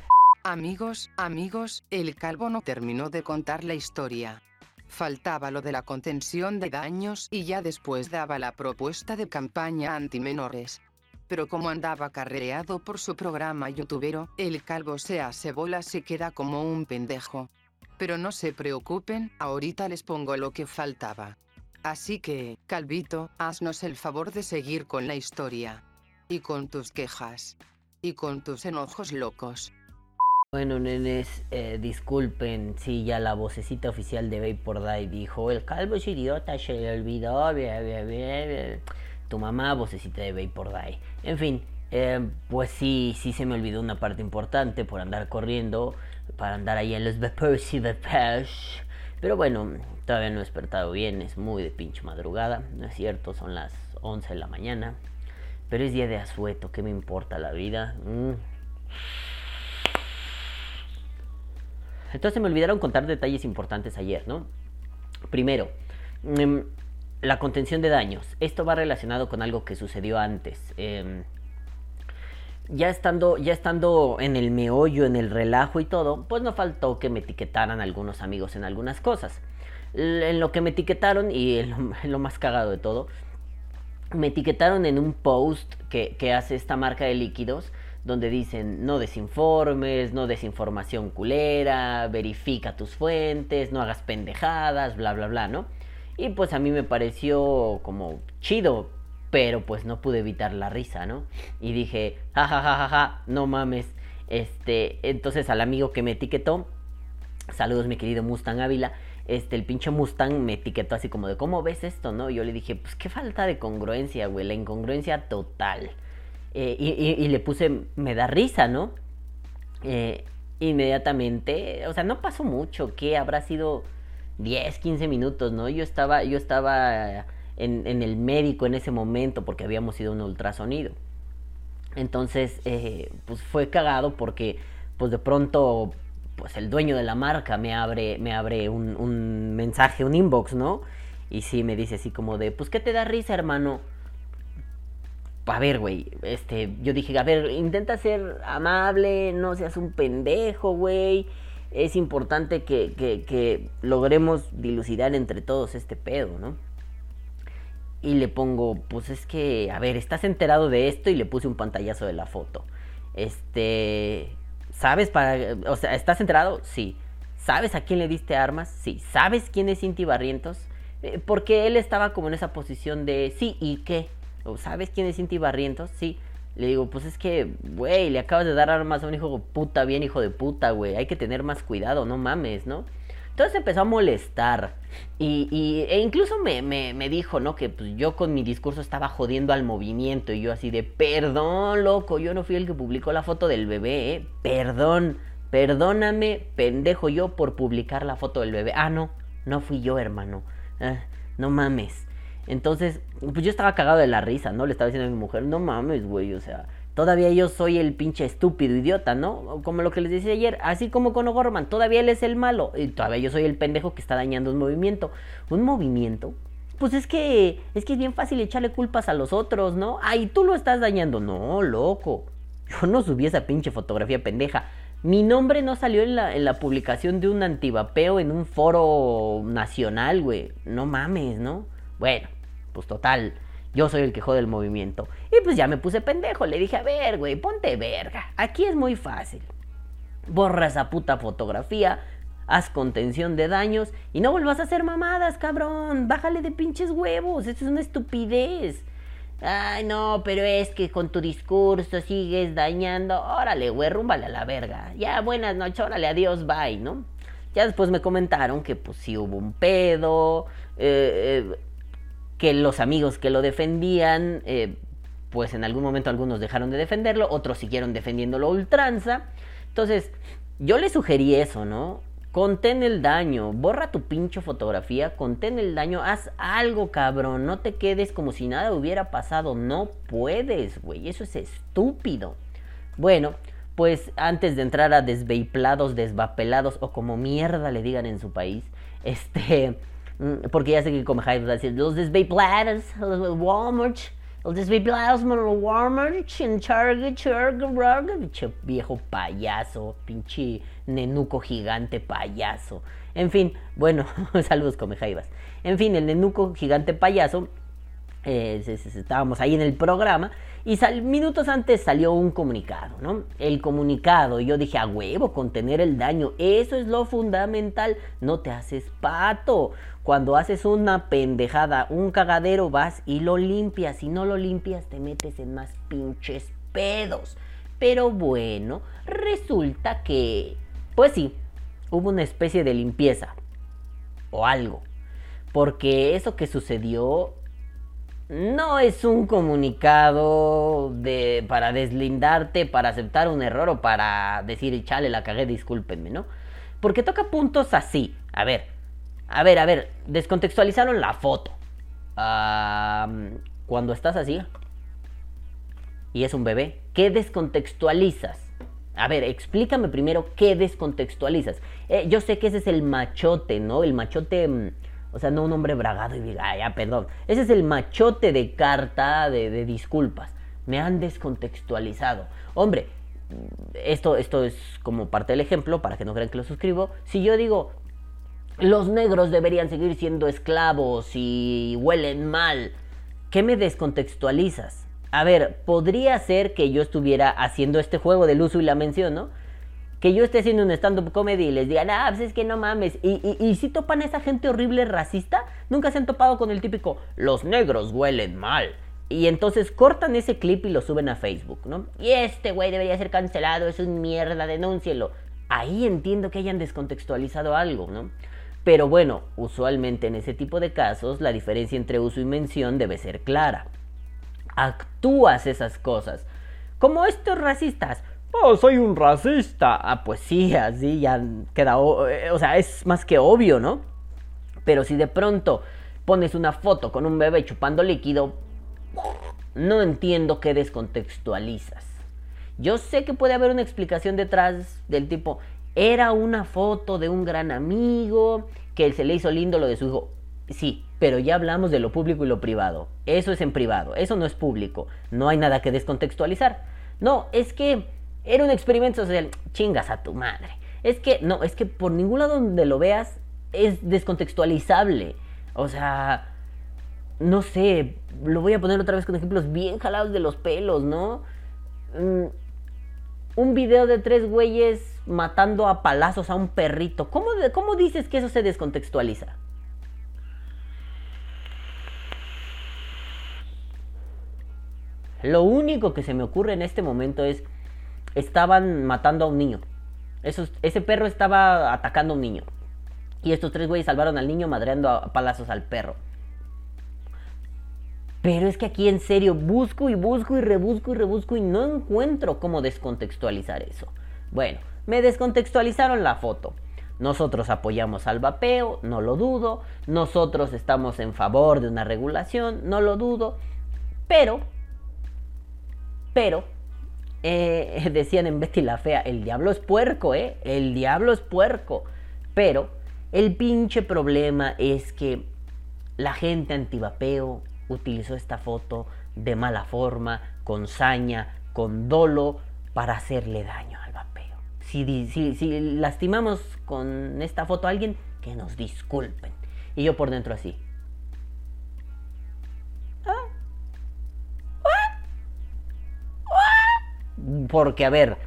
Amigos, amigos, el calvo no terminó de contar la historia. Faltaba lo de la contención de daños y ya después daba la propuesta de campaña anti-menores. Pero como andaba carrereado por su programa youtubero, el calvo se hace bolas y queda como un pendejo. Pero no se preocupen, ahorita les pongo lo que faltaba. Así que, Calvito, haznos el favor de seguir con la historia. Y con tus quejas. Y con tus enojos locos. Bueno, nenes, eh, disculpen si ya la vocecita oficial de Vapor Die dijo, el calvo es idiota, se le olvidó, tu mamá, vocecita de Vapor Die. En fin, eh, pues sí, sí se me olvidó una parte importante por andar corriendo, para andar ahí en los vapors y vapors. Pero bueno, todavía no he despertado bien, es muy de pinche madrugada, no es cierto, son las 11 de la mañana. Pero es día de asueto, ¿qué me importa la vida? Mm. Entonces me olvidaron contar detalles importantes ayer, ¿no? Primero, mm, la contención de daños. Esto va relacionado con algo que sucedió antes. Em, ya estando, ya estando en el meollo, en el relajo y todo, pues no faltó que me etiquetaran algunos amigos en algunas cosas. En lo que me etiquetaron, y en lo, más cagado de todo, me etiquetaron en un post que, que, hace esta marca de líquidos, donde dicen no desinformes, no desinformación culera, verifica tus fuentes, no hagas pendejadas, bla, bla, bla, ¿no? Y pues a mí me pareció como chido, pero pues no pude evitar la risa, ¿no? Y dije, ja, ja, ja, ja, ja, no mames. Este, entonces al amigo que me etiquetó, saludos mi querido Mustang Ávila, este, el pinche Mustang me etiquetó así como de, ¿cómo ves esto, no? Y yo le dije, pues qué falta de congruencia, güey, la incongruencia total. Eh, y, le puse, me da risa, ¿no? Eh, inmediatamente, o sea, no pasó mucho, ¿qué? Habrá sido 10, 15 minutos, ¿no? Yo estaba, yo estaba en, el médico en ese momento porque habíamos ido un ultrasonido. Entonces, eh, pues fue cagado porque, pues de pronto, pues el dueño de la marca me abre, me abre un, un mensaje, un inbox, ¿no? Y sí me dice así como de, pues, ¿qué te da risa, hermano? A ver, güey, este, yo dije, a ver, intenta ser amable, no seas un pendejo, güey. Es importante que, que, que logremos dilucidar entre todos este pedo, ¿no? Y le pongo, pues es que, a ver, ¿estás enterado de esto? Y le puse un pantallazo de la foto. Este, ¿sabes para, o sea, ¿estás enterado? Sí. ¿Sabes a quién le diste armas? Sí. ¿Sabes quién es Cinti Barrientos? Eh, porque él estaba como en esa posición de, sí, ¿y qué? ¿Sabes quién es Cinti Barrientos? Sí. Le digo, pues es que, güey, le acabas de dar armas a un hijo puta, bien hijo de puta, güey. Hay que tener más cuidado, no mames, ¿no? Entonces empezó a molestar. Y, e incluso me, me, dijo, ¿no? Que pues, yo con mi discurso estaba jodiendo al movimiento. Y yo así de, perdón, loco, yo no fui el que publicó la foto del bebé, ¿eh? Perdón, perdóname, pendejo yo por publicar la foto del bebé. Ah, no, no fui yo, hermano. Ah, no mames. Entonces, pues yo estaba cagado de la risa, ¿no? Le estaba diciendo a mi mujer, no mames, güey, o sea, Todavía yo soy el pinche estúpido idiota, ¿no? Como lo que les decía ayer, así como con O'Gorman, todavía él es el malo y todavía yo soy el pendejo que está dañando un movimiento. Un movimiento pues es que es que es bien fácil echarle culpas a los otros, ¿no? Ay, tú lo estás dañando. No, loco. Yo no subí esa pinche fotografía pendeja. Mi nombre no salió en la, en la publicación de un antivapeo en un foro nacional, güey. No mames, ¿no? Bueno, pues total. Yo soy el que jode el movimiento. Y pues ya me puse pendejo. Le dije, a ver, güey, ponte verga. Aquí es muy fácil. Borra esa puta fotografía. Haz contención de daños. Y no vuelvas a hacer mamadas, cabrón. Bájale de pinches huevos. Eso es una estupidez. Ay, no, pero es que con tu discurso sigues dañando. Órale, güey, rúmbale a la verga. Ya, buenas noches, órale, adiós, bye, ¿no? Ya después me comentaron que pues sí hubo un pedo. Eh, eh, que los amigos que lo defendían, eh, pues en algún momento algunos dejaron de defenderlo, otros siguieron defendiéndolo ultranza. Entonces, yo le sugerí eso, ¿no? Contén el daño, borra tu pinche fotografía, contén el daño, haz algo, cabrón, no te quedes como si nada hubiera pasado, no puedes, güey, eso es estúpido. Bueno, pues antes de entrar a desveiplados, desvapelados o como mierda le digan en su país, este, porque ya sé que come Jaibas va a decir, los desveiplados, los Walmart, los desveiplados, los Walmart, en Target, pinche viejo payaso, pinche nenuco gigante payaso. En fin, bueno, saludos come Jaibas. En fin, el nenuco gigante payaso, eh, estábamos ahí en el programa y minutos antes salió un comunicado, ¿no? El comunicado, yo dije, a huevo, contener el daño, eso es lo fundamental, no te haces pato. Cuando haces una pendejada, un cagadero, vas y lo limpias, si no lo limpias te metes en más pinches pedos. Pero bueno, resulta que, pues sí, hubo una especie de limpieza, o algo. Porque eso que sucedió no es un comunicado de, para deslindarte, para aceptar un error o para decir, chale, la cagué, discúlpenme, ¿no? Porque toca puntos así. A ver, a ver, a ver, descontextualizaron la foto. cuando estás así y es un bebé, ¿qué descontextualizas? A ver, explícame primero qué descontextualizas. Eh, yo sé que ese es el machote, ¿no? El machote mm, o sea, no un hombre bragado y diga, ya, perdón. Ese es el machote de carta de, disculpas. Me han descontextualizado. Hombre, esto, esto es como parte del ejemplo, para que no crean que lo suscribo. Si yo digo, los negros deberían seguir siendo esclavos y huelen mal, ¿qué me descontextualizas? A ver, podría ser que yo estuviera haciendo este juego del uso y la mención, ¿no? que yo esté haciendo un stand-up comedy y les digan, ah, pues es que no mames. Y, si topan a esa gente horrible racista, nunca se han topado con el típico, los negros huelen mal. Y entonces cortan ese clip y lo suben a Facebook, ¿no? Y este güey debería ser cancelado, es un mierda, denúncielo. Ahí entiendo que hayan descontextualizado algo, ¿no? Pero bueno, usualmente en ese tipo de casos la diferencia entre uso y mención debe ser clara. Actúas esas cosas. Como estos racistas, oh, soy un racista. Ah, pues sí, así ya queda, eh, o sea, es más que obvio, ¿no? Pero si de pronto pones una foto con un bebé chupando líquido, no entiendo qué descontextualizas. Yo sé que puede haber una explicación detrás del tipo, era una foto de un gran amigo, que se le hizo lindo lo de su hijo. Sí, pero ya hablamos de lo público y lo privado. Eso es en privado, eso no es público. No hay nada que descontextualizar. No, es que era un experimento social. Chingas a tu madre. Es que, no, es que por ningún lado donde lo veas es descontextualizable. O sea, no sé, lo voy a poner otra vez con ejemplos bien jalados de los pelos, ¿no? Mm, un video de tres güeyes matando a palazos a un perrito. ¿Cómo, ¿Cómo dices que eso se descontextualiza? Lo único que se me ocurre en este momento es estaban matando a un niño. ese perro estaba atacando a un niño. Y estos tres güeyes salvaron al niño madreando a palazos al perro. Pero es que aquí en serio busco y busco y rebusco y rebusco y no encuentro cómo descontextualizar eso. Bueno, me descontextualizaron la foto. Nosotros apoyamos al vapeo, no lo dudo. Nosotros estamos en favor de una regulación, no lo dudo. Pero, pero, eh, decían en Betty la Fea, el diablo es puerco, ¿eh? El diablo es puerco. Pero el pinche problema es que la gente antivapeo utilizó esta foto de mala forma, con saña, con dolo, para hacerle daño. Si, lastimamos con esta foto a alguien, que nos disculpen. Y yo por dentro así. Porque, a ver,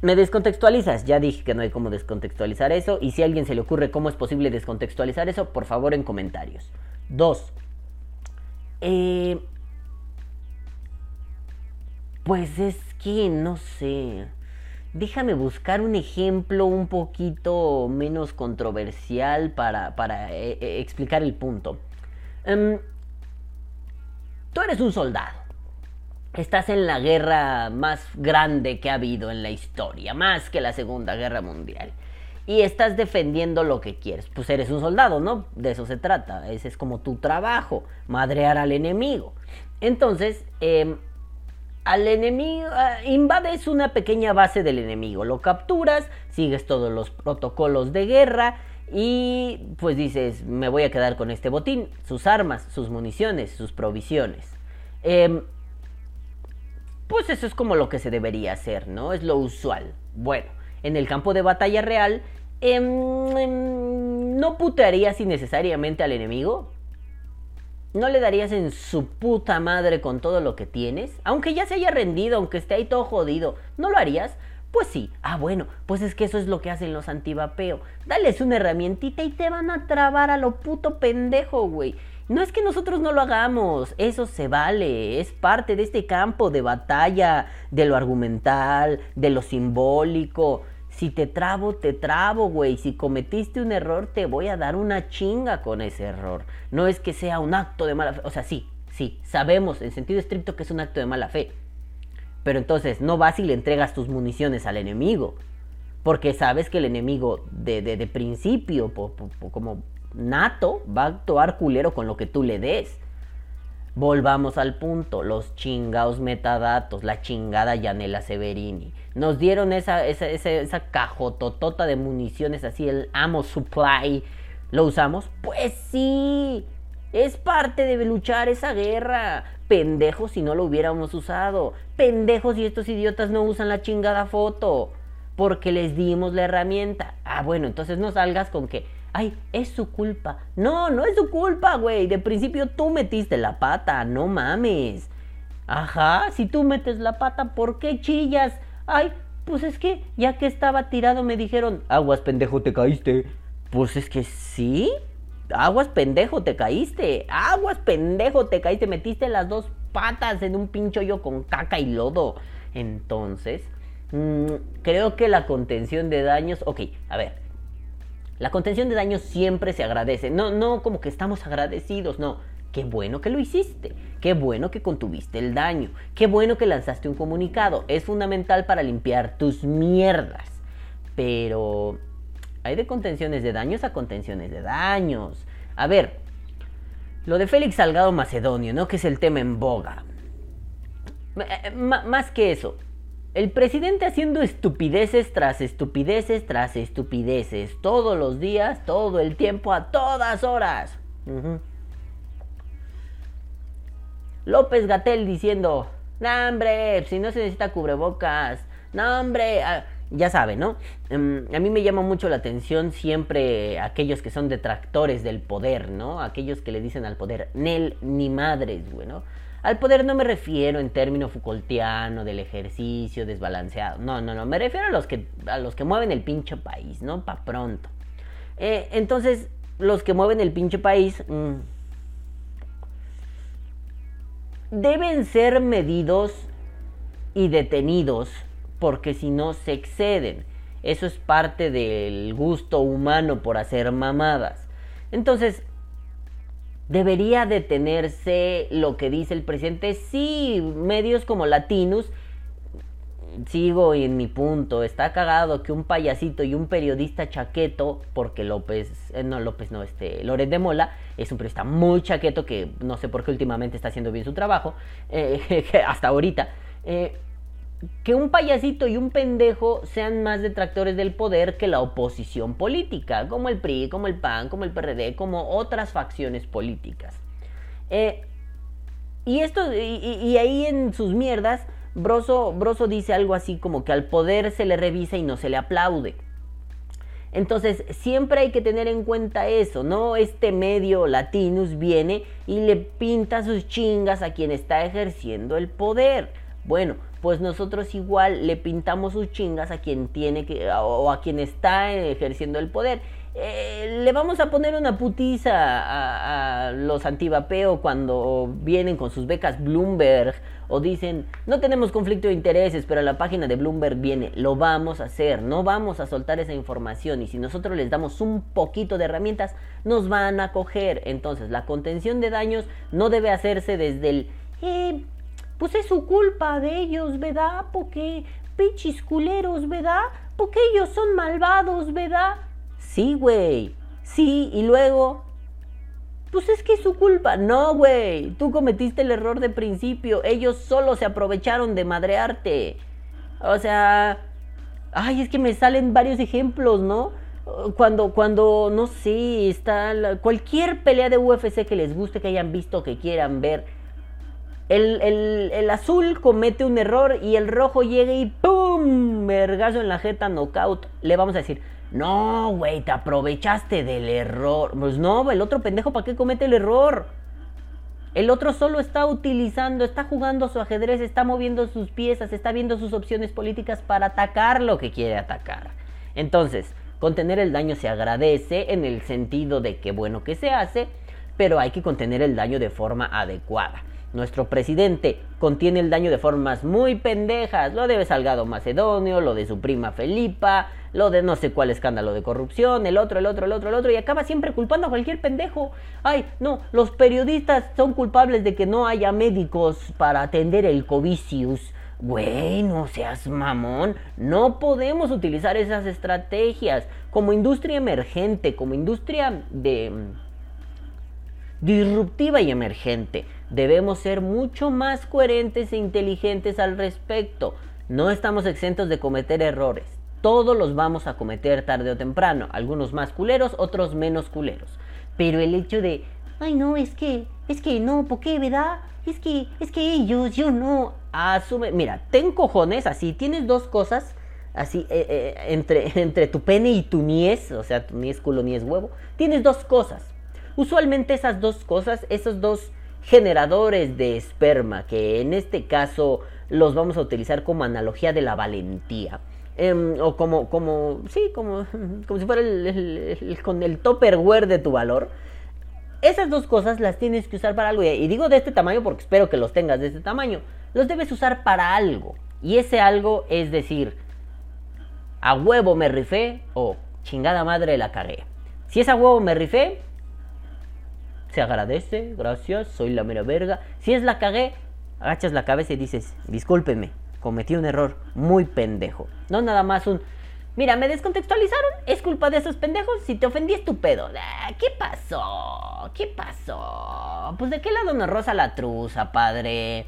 me descontextualizas. Ya dije que no hay cómo descontextualizar eso. Y si a alguien se le ocurre cómo es posible descontextualizar eso, por favor en comentarios. Dos. Eh, pues es que no sé. Déjame buscar un ejemplo un poquito menos controversial para, para eh, eh, explicar el punto. Em, tú eres un soldado estás en la guerra más grande que ha habido en la historia, más que la Segunda Guerra Mundial. Y estás defendiendo lo que quieres. Pues eres un soldado, ¿no? De eso se trata. Ese es como tu trabajo, madrear al enemigo. Entonces, em, al enemigo, ah, invades una pequeña base del enemigo, lo capturas, sigues todos los protocolos de guerra y pues dices, me voy a quedar con este botín, sus armas, sus municiones, sus provisiones. Em, pues eso es como lo que se debería hacer, ¿no? Es lo usual. Bueno, en el campo de batalla real, em, ¿no putearías innecesariamente al enemigo? ¿No le darías en su puta madre con todo lo que tienes? Aunque ya se haya rendido, aunque esté ahí todo jodido, ¿no lo harías? Pues sí. Ah, bueno, pues es que eso es lo que hacen los antivapeo. Dales una herramientita y te van a trabar a lo puto pendejo, güey. No es que nosotros no lo hagamos, eso se vale, es parte de este campo de batalla, de lo argumental, de lo simbólico. Si te trabo, te trabo, güey. Si cometiste un error, te voy a dar una chinga con ese error. No es que sea un acto de mala fe. O sea, sí, sí, sabemos en sentido estricto que es un acto de mala fe. Pero entonces no vas y le entregas tus municiones al enemigo. Porque sabes que el enemigo de, de, principio, como nato, va a actuar culero con lo que tú le des. Volvamos al punto, los chingados metadatos, la chingada Yanela Severini. Nos dieron esa, esa, esa, esa cajototota de municiones así, el Amo Supply. ¿Lo usamos? Pues sí. Es parte de luchar esa guerra. Pendejos si no lo hubiéramos usado. Pendejos si estos idiotas no usan la chingada foto. Porque les dimos la herramienta. Ah, bueno, entonces no salgas con que ay, es su culpa. No, no es su culpa, güey. De principio tú metiste la pata, no mames. Ajá, si tú metes la pata, ¿por qué chillas? Ay, pues es que ya que estaba tirado me dijeron, aguas pendejo, te caíste. Pues es que sí. Aguas pendejo, te caíste. Aguas pendejo, te caíste. Metiste las dos patas en un pincho yo con caca y lodo. Entonces, mm, creo que la contención de daños... Ok, a ver. La contención de daños siempre se agradece. No, no como que estamos agradecidos, no. Qué bueno que lo hiciste. Qué bueno que contuviste el daño. Qué bueno que lanzaste un comunicado. Es fundamental para limpiar tus mierdas. Pero hay de contenciones de daños a contenciones de daños. A ver, lo de Félix Salgado Macedonio, ¿no? Que es el tema en boga. Eh, más que eso, el presidente haciendo estupideces tras estupideces tras estupideces, todos los días, todo el tiempo, a todas horas. López Gatel diciendo, no hombre, si no se necesita cubrebocas, no hombre, ah, ya sabe, ¿no? Em, a mí me llama mucho la atención siempre aquellos que son detractores del poder, ¿no? Aquellos que le dicen al poder, Nel ni madres, güey, ¿no? Al poder no me refiero en término Foucaultiano del ejercicio desbalanceado. No, no, no. Me refiero a los que, a los que mueven el pinche país, ¿no? Pa' pronto. Eh, entonces, los que mueven el pinche país mm, deben ser medidos y detenidos porque si no se exceden. Eso es parte del gusto humano por hacer mamadas. Entonces, debería detenerse lo que dice el presidente. Sí, medios como Latinos, sigo en mi punto, está cagado que un payasito y un periodista chaqueto, porque López, eh, no López, no, este, Loret de Mola, es un periodista muy chaqueto que no sé por qué últimamente está haciendo bien su trabajo, eh, hasta ahorita. Eh, que un payasito y un pendejo sean más detractores del poder que la oposición política, como el PRI, como el PAN, como el PRD, como otras facciones políticas. Eh, y esto, y, ahí en sus mierdas, Broso, Broso dice algo así como que al poder se le revisa y no se le aplaude. Entonces, siempre hay que tener en cuenta eso, ¿no? Este medio latinus viene y le pinta sus chingas a quien está ejerciendo el poder. Bueno, pues nosotros igual le pintamos sus chingas a quien tiene que, o a quien está ejerciendo el poder. Eh, le vamos a poner una putiza a, a, los antivapeo cuando vienen con sus becas Bloomberg o dicen no tenemos conflicto de intereses, pero la página de Bloomberg viene, lo vamos a hacer, no vamos a soltar esa información y si nosotros les damos un poquito de herramientas, nos van a coger. Entonces, la contención de daños no debe hacerse desde el eh, pues es su culpa de ellos, ¿verdad? Porque pichis culeros, ¿verdad? Porque ellos son malvados, ¿verdad? Sí, güey. Sí, y luego... Pues es que es su culpa. No, güey. Tú cometiste el error de principio. Ellos solo se aprovecharon de madrearte. O sea... Ay, es que me salen varios ejemplos, ¿no? Cuando, cuando, no sé, está cualquier pelea de UFC que les guste, que hayan visto, que quieran ver. El, el, azul comete un error y el rojo llega y ¡pum! Mergazo en la jeta, knockout. Le vamos a decir, no, güey, te aprovechaste del error. Pues no, el otro pendejo, ¿para qué comete el error? El otro solo está utilizando, está jugando su ajedrez, está moviendo sus piezas, está viendo sus opciones políticas para atacar lo que quiere atacar. Entonces, contener el daño se agradece en el sentido de que bueno que se hace, pero hay que contener el daño de forma adecuada. Nuestro presidente contiene el daño de formas muy pendejas, lo de Salgado Macedonio, lo de su prima Felipa, lo de no sé cuál escándalo de corrupción, el otro, el otro, el otro, el otro, y acaba siempre culpando a cualquier pendejo. Ay, no, los periodistas son culpables de que no haya médicos para atender el covicius. Güey, no seas mamón, no podemos utilizar esas estrategias como industria emergente, como industria de disruptiva y emergente. Debemos ser mucho más coherentes e inteligentes al respecto. No estamos exentos de cometer errores. Todos los vamos a cometer tarde o temprano, algunos más culeros, otros menos culeros. Pero el hecho de, ay no, es que, es que no, ¿por qué, verdad? Es que, es que ellos, yo no, asume, mira, ten cojones, así, tienes dos cosas, así, eh, eh, entre, entre tu pene y tu niés, o sea, tu niés culo, niés huevo, tienes dos cosas. Usualmente esas dos cosas, esos dos generadores de esperma, que en este caso los vamos a utilizar como analogía de la valentía Em, o como, como, sí, como, como si fuera el, con el topperware de tu valor. Esas dos cosas las tienes que usar para algo. Y digo de este tamaño porque espero que los tengas de este tamaño. Los debes usar para algo. Y ese algo es decir, a huevo me rifé o chingada madre la cagué. Si es a huevo me rifé, se agradece, gracias, soy la mera verga. Si es la cagué, agachas la cabeza y dices, discúlpeme, cometí un error muy pendejo. No nada más un, mira, me descontextualizaron, es culpa de esos pendejos, si te ofendí es tu pedo. Ah, ¿Qué pasó? ¿Qué pasó? Pues de qué lado nos rosa la truza, padre.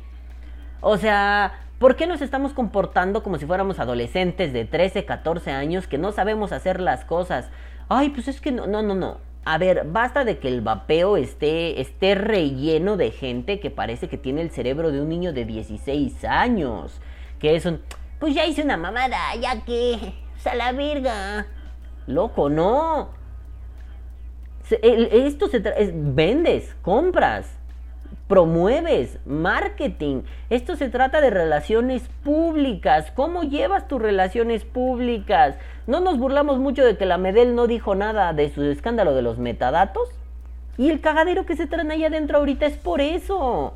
O sea, ¿por qué nos estamos comportando como si fuéramos adolescentes de 13, 14 años que no sabemos hacer las cosas? Ay, pues es que no, no, no, no. A ver, basta de que el vapeo esté, esté relleno de gente que parece que tiene el cerebro de un niño de 16 años que es un, pues ya hice una mamada, ya que, o sea, la verga. Loco, no. esto se es, vendes, compras, promueves, marketing. Esto se trata de relaciones públicas. ¿Cómo llevas tus relaciones públicas? No nos burlamos mucho de que la Medel no dijo nada de su escándalo de los metadatos. Y el cagadero que se traen ahí adentro ahorita es por eso.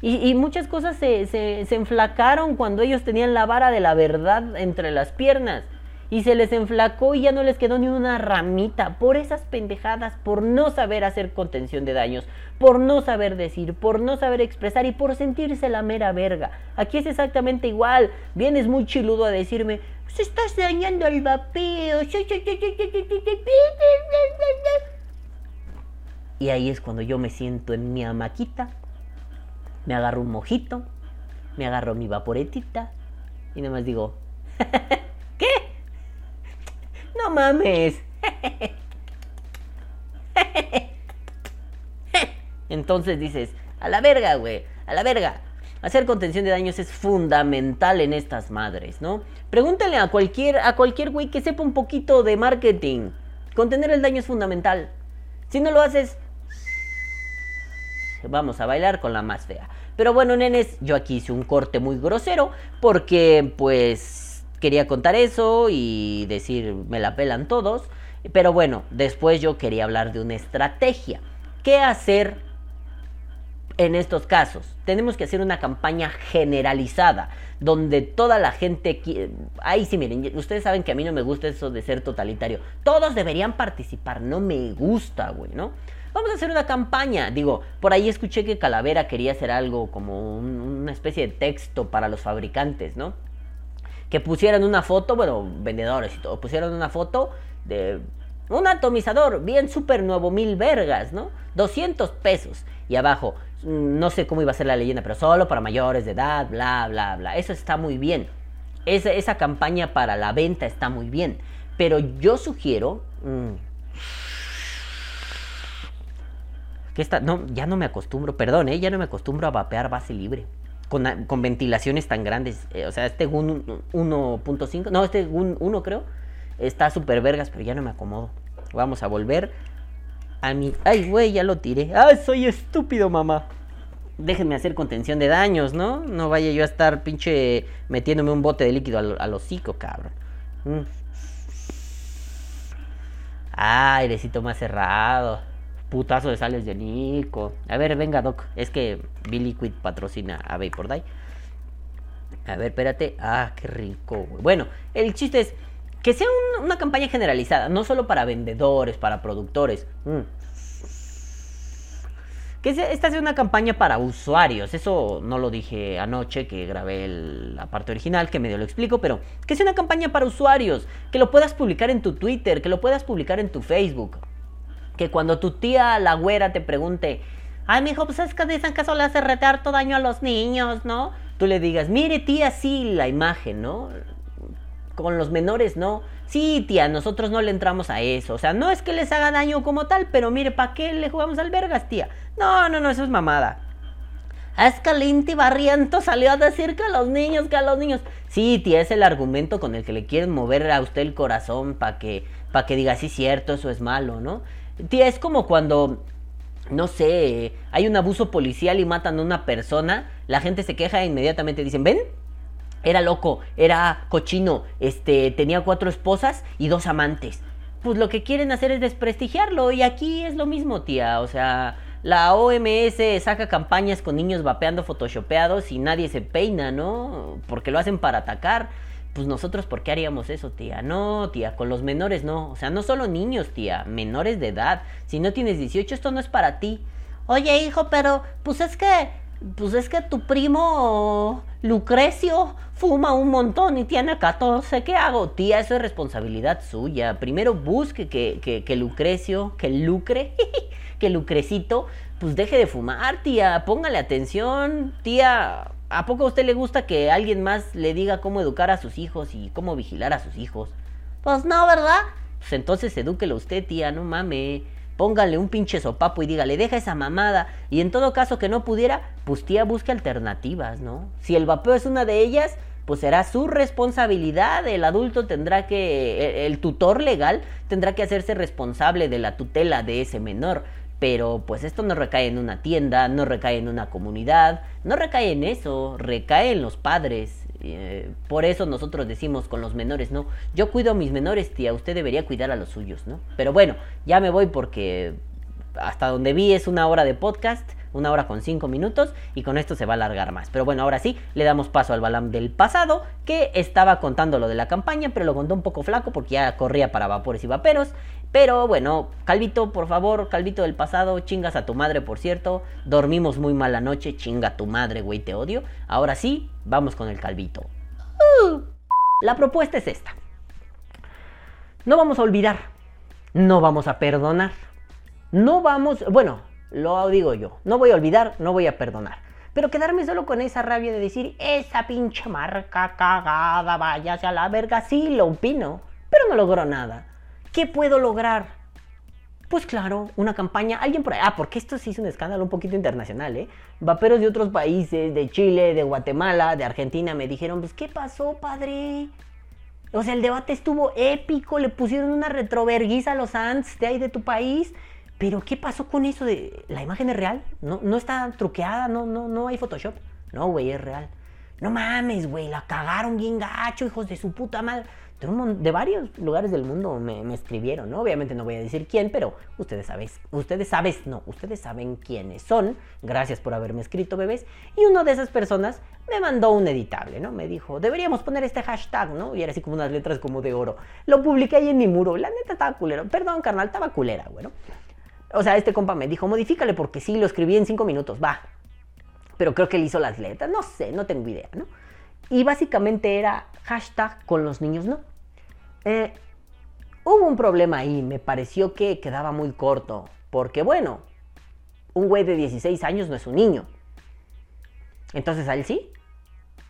Y, muchas cosas se, se, enflacaron cuando ellos tenían la vara de la verdad entre las piernas. Y se les enflacó y ya no les quedó ni una ramita por esas pendejadas, por no saber hacer contención de daños, por no saber decir, por no saber expresar y por sentirse la mera verga. Aquí es exactamente igual. Vienes muy chiludo a decirme, se estás dañando el vapeo. Y ahí es cuando yo me siento en mi amaquita me agarro un mojito, me agarro mi vaporetita y nada más digo, mames. Entonces dices, a la verga, güey, a la verga. Hacer contención de daños es fundamental en estas madres, ¿no? Pregúntale a cualquier a cualquier güey que sepa un poquito de marketing. Contener el daño es fundamental. Si no lo haces, vamos a bailar con la más fea. Pero bueno, nenes, yo aquí hice un corte muy grosero porque pues quería contar eso y decir me la pelan todos. Pero bueno, después yo quería hablar de una estrategia. ¿Qué hacer en estos casos? Tenemos que hacer una campaña generalizada donde toda la gente... Ahí sí, miren, ustedes saben que a mí no me gusta eso de ser totalitario. Todos deberían participar, no me gusta, güey, ¿no? Vamos a hacer una campaña. Digo, por ahí escuché que Calavera quería hacer algo como una especie de texto para los fabricantes, ¿no? Que pusieran una foto, bueno, vendedores y todo, pusieran una foto de un atomizador bien súper nuevo, mil vergas, ¿no? 200 pesos. Y abajo, mm, no sé cómo iba a ser la leyenda, pero solo para mayores de edad, bla, bla, bla. Eso está muy bien. Esa, esa campaña para la venta está muy bien. Pero yo sugiero... mm, que esta, no, ya no me acostumbro, perdón, ¿eh? ya no me acostumbro a vapear base libre. Con, ventilaciones tan grandes. Eh, o sea, este GUN 1.5, no, este GUN 1 creo, está súper vergas, pero ya no me acomodo. Vamos a volver a mi... Ay, güey, ya lo tiré. Ay, soy estúpido, mamá. Déjenme hacer contención de daños, ¿no? No vaya yo a estar pinche metiéndome un bote de líquido al, al hocico, cabrón. Mm. Ah, airecito más cerrado. Putazo de sales de Nico. A ver, venga, Doc. Es que B-Liquid patrocina a Vapor A ver, espérate. Ah, qué rico, güey. Bueno, el chiste es que sea un- una campaña generalizada, no solo para vendedores, para productores. Mm. Que sea- esta sea una campaña para usuarios. Eso no lo dije anoche que grabé el- la parte original, que medio lo explico, pero que sea una campaña para usuarios. Que lo puedas publicar en tu Twitter, que lo puedas publicar en tu Facebook. Que cuando tu tía, la güera, te pregunte, ay, mijo, pues es que dicen que eso le hace rete harto daño a los niños, ¿no? Tú le digas, mire, tía, sí, la imagen, ¿no? Con los menores, no. Sí, tía, nosotros no le entramos a eso. O sea, no es que les haga daño como tal, pero mire, ¿para qué le jugamos al vergas, tía? No, no, no, eso es mamada. Es que el Inti Barriento salió a decir que a los niños, que a los niños. Sí, tía, es el argumento con el que le quieren mover a usted el corazón para que, pa que diga, sí, cierto, eso es malo, ¿no? Tía, es como cuando, no sé, hay un abuso policial y matan a una persona, la gente se queja e inmediatamente dicen, ven, era loco, era cochino, este, tenía cuatro esposas y dos amantes. Pues lo que quieren hacer es desprestigiarlo y aquí es lo mismo, tía. O sea, la OMS saca campañas con niños vapeando photoshopeados y nadie se peina, ¿no? Porque lo hacen para atacar. Pues nosotros, ¿por qué haríamos eso, tía? No, tía, con los menores no. O sea, no solo niños, tía, menores de edad. Si no tienes 18, esto no es para ti. Oye, hijo, pero pues es que pues es que tu primo Lucrecio fuma un montón y tiene 14. ¿Qué hago? Tía, eso es responsabilidad suya. Primero busque que, que, que Lucrecio, que Lucre, que Lucrecito, pues deje de fumar, tía. Póngale atención, tía. ¿A poco a usted le gusta que alguien más le diga cómo educar a sus hijos y cómo vigilar a sus hijos? Pues no, ¿verdad? Pues entonces edúquelo usted, tía, no mame. Póngale un pinche sopapo y dígale, deja esa mamada. Y en todo caso que no pudiera, pues tía busque alternativas, ¿no? Si el vapeo es una de ellas, pues será su responsabilidad. El adulto tendrá que, el, el tutor legal tendrá que hacerse responsable de la tutela de ese menor. Pero pues esto no recae en una tienda, no recae en una comunidad, no recae en eso, recae en los padres. Eh, por eso nosotros decimos con los menores, no, yo cuido a mis menores, tía, usted debería cuidar a los suyos, ¿no? Pero bueno, ya me voy porque hasta donde vi es una hora de podcast, una hora con cinco minutos, y con esto se va a alargar más. Pero bueno, ahora sí, le damos paso al Balam del pasado, que estaba contando lo de la campaña, pero lo contó un poco flaco porque ya corría para vapores y vaperos. Pero bueno, Calvito, por favor, Calvito del pasado, chingas a tu madre, por cierto. Dormimos muy mal anoche, chinga a tu madre, güey, te odio. Ahora sí, vamos con el Calvito. Uh, la propuesta es esta. No vamos a olvidar, no vamos a perdonar, no vamos, bueno, lo digo yo, no voy a olvidar, no voy a perdonar. Pero quedarme solo con esa rabia de decir, esa pinche marca cagada, váyase a la verga, sí, lo opino, pero no logró nada. ¿Qué puedo lograr? Pues claro, una campaña, alguien por ahí. Ah, porque esto sí es un escándalo un poquito internacional, ¿eh? Vaperos de otros países, de Chile, de Guatemala, de Argentina, me dijeron, pues, ¿qué pasó, padre? O sea, el debate estuvo épico, le pusieron una retroverguiza a los ants de ahí de tu país. Pero, ¿qué pasó con eso de la imagen es real? No, no está truqueada, no, no, no hay Photoshop. No, güey, es real. No mames, güey, la cagaron bien gacho, hijos de su puta madre. De, varios lugares del mundo me, me escribieron, ¿no? Obviamente no voy a decir quién, pero ustedes saben, ustedes saben, no, ustedes saben quiénes son. Gracias por haberme escrito, bebés. Y una de esas personas me mandó un editable, ¿no? Me dijo, deberíamos poner este hashtag, ¿no? Y era así como unas letras como de oro. Lo publiqué ahí en mi muro. La neta estaba culero. Perdón, carnal, estaba culera, bueno. O sea, este compa me dijo, modifícale porque sí, lo escribí en cinco minutos, va. Pero creo que él hizo las letras, no sé, no tengo idea, ¿no? Y básicamente era hashtag con los niños no. Eh, hubo un problema ahí, me pareció que quedaba muy corto, porque bueno, un güey de 16 años no es un niño. Entonces, ¿a él sí?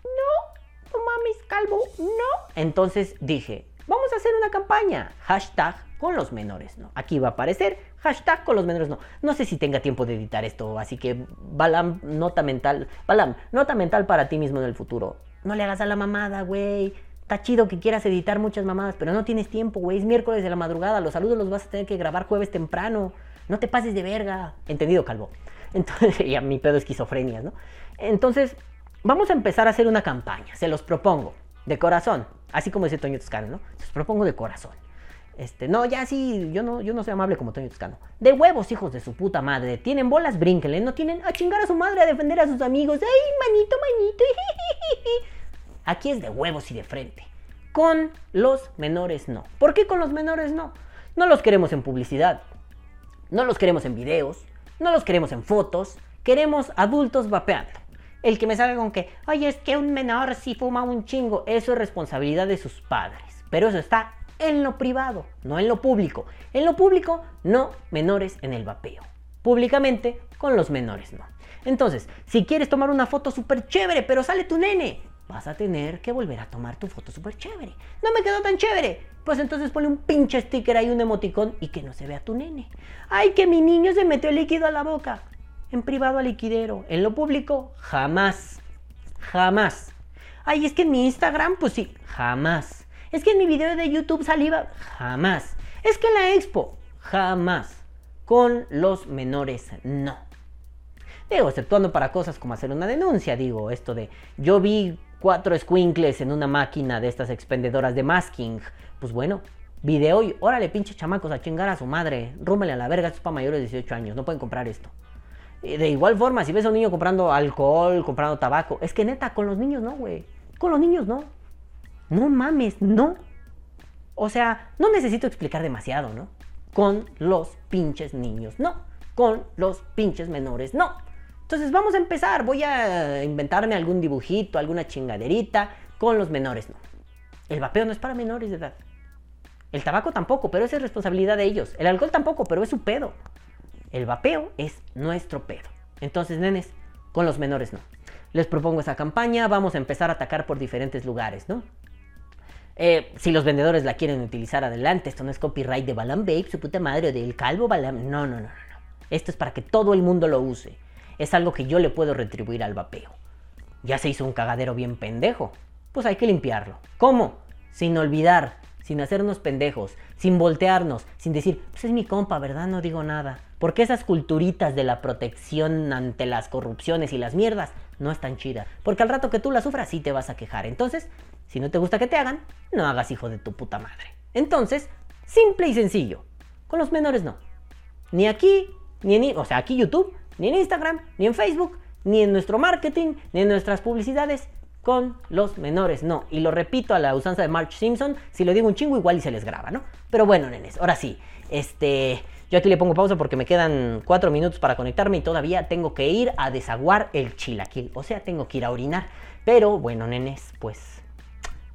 No, no mames, calvo, no. Entonces dije, vamos a hacer una campaña, hashtag con los menores, ¿no? Aquí va a aparecer hashtag con los menores, no. No sé si tenga tiempo de editar esto, así que Balam, nota mental, Balam, nota mental para ti mismo en el futuro. No le hagas a la mamada, güey. Está chido que quieras editar muchas mamadas, pero no tienes tiempo, güey. Es miércoles de la madrugada. Los saludos los vas a tener que grabar jueves temprano. No te pases de verga. Entendido, calvo. Entonces, y a mi pedo esquizofrenia, ¿no? Entonces, vamos a empezar a hacer una campaña. Se los propongo. De corazón. Así como dice Toño Toscano, ¿no? Se los propongo de corazón. Este, no, ya sí, yo no, yo no soy amable como Toño Toscano. De huevos, hijos de su puta madre. Tienen bolas, brínquenle. No tienen a chingar a su madre, a defender a sus amigos. Ay, manito, manito. Aquí es de huevos y de frente. Con los menores no. ¿Por qué con los menores no? No los queremos en publicidad. No los queremos en videos. No los queremos en fotos. Queremos adultos vapeando. El que me salga con que, oye, es que un menor si fuma un chingo. Eso es responsabilidad de sus padres. Pero eso está en lo privado, no en lo público. En lo público, no menores en el vapeo. Públicamente, con los menores no. Entonces, si quieres tomar una foto súper chévere, pero sale tu nene, vas a tener que volver a tomar tu foto súper chévere. No me quedó tan chévere. Pues entonces ponle un pinche sticker ahí, un emoticón y que no se vea tu nene. Ay, que mi niño se metió líquido a la boca. En privado al liquidero. En lo público, jamás. Jamás. Ay, es que en mi Instagram, pues sí, jamás. Es que en mi video de YouTube saliva, jamás. Es que en la expo, jamás. Con los menores, no. Digo, exceptuando para cosas como hacer una denuncia, digo, esto de yo vi cuatro squinkles en una máquina de estas expendedoras de masking. Pues bueno, video y órale, pinche chamacos, a chingar a su madre. Rúmele a la verga, esto es para mayores de 18 años, no pueden comprar esto. De igual forma, si ves a un niño comprando alcohol, comprando tabaco, es que neta, con los niños no, güey. Con los niños no. No mames, no. O sea, no necesito explicar demasiado, ¿no? Con los pinches niños, no. Con los pinches menores, no. Entonces vamos a empezar. Voy a inventarme algún dibujito, alguna chingaderita. Con los menores, no. El vapeo no es para menores de edad. El tabaco tampoco, pero esa es responsabilidad de ellos. El alcohol tampoco, pero es su pedo. El vapeo es nuestro pedo. Entonces, nenes, con los menores no. Les propongo esa campaña, vamos a empezar a atacar por diferentes lugares, ¿no? Eh, si los vendedores la quieren utilizar adelante, esto no es copyright de Balam Babe, su puta madre, o del calvo Balam. No, no, no, no. Esto es para que todo el mundo lo use es algo que yo le puedo retribuir al vapeo. Ya se hizo un cagadero bien pendejo. Pues hay que limpiarlo. ¿Cómo? Sin olvidar, sin hacernos pendejos, sin voltearnos, sin decir, pues es mi compa, ¿verdad? No digo nada. Porque esas culturitas de la protección ante las corrupciones y las mierdas no están chidas. Porque al rato que tú las sufras sí te vas a quejar. Entonces, si no te gusta que te hagan, no hagas hijo de tu puta madre. Entonces, simple y sencillo. Con los menores no. Ni aquí, ni en... O sea, aquí YouTube ni en Instagram, ni en Facebook, ni en nuestro marketing, ni en nuestras publicidades con los menores. No, y lo repito a la usanza de March Simpson, si lo digo un chingo igual y se les graba, ¿no? Pero bueno, nenes, ahora sí, este... Yo aquí le pongo pausa porque me quedan cuatro minutos para conectarme y todavía tengo que ir a desaguar el chilaquil. O sea, tengo que ir a orinar. Pero bueno, nenes, pues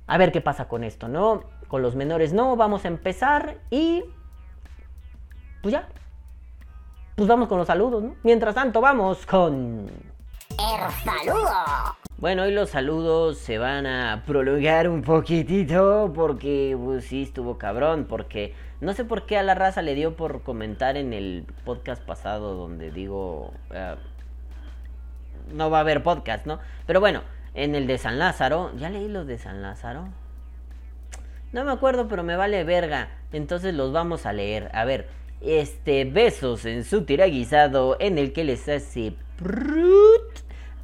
a ver qué pasa con esto, ¿no? Con los menores no, vamos a empezar y... Pues ya, pues vamos con los saludos, ¿no? Mientras tanto, vamos con... El saludo. Bueno, hoy los saludos se van a prolongar un poquitito porque pues, sí estuvo cabrón, porque no sé por qué a la raza le dio por comentar en el podcast pasado donde digo... Uh, no va a haber podcast, ¿no? Pero bueno, en el de San Lázaro, ¿ya leí los de San Lázaro? No me acuerdo, pero me vale verga. Entonces los vamos a leer. A ver, este, besos en su tiraguisado en el que les hace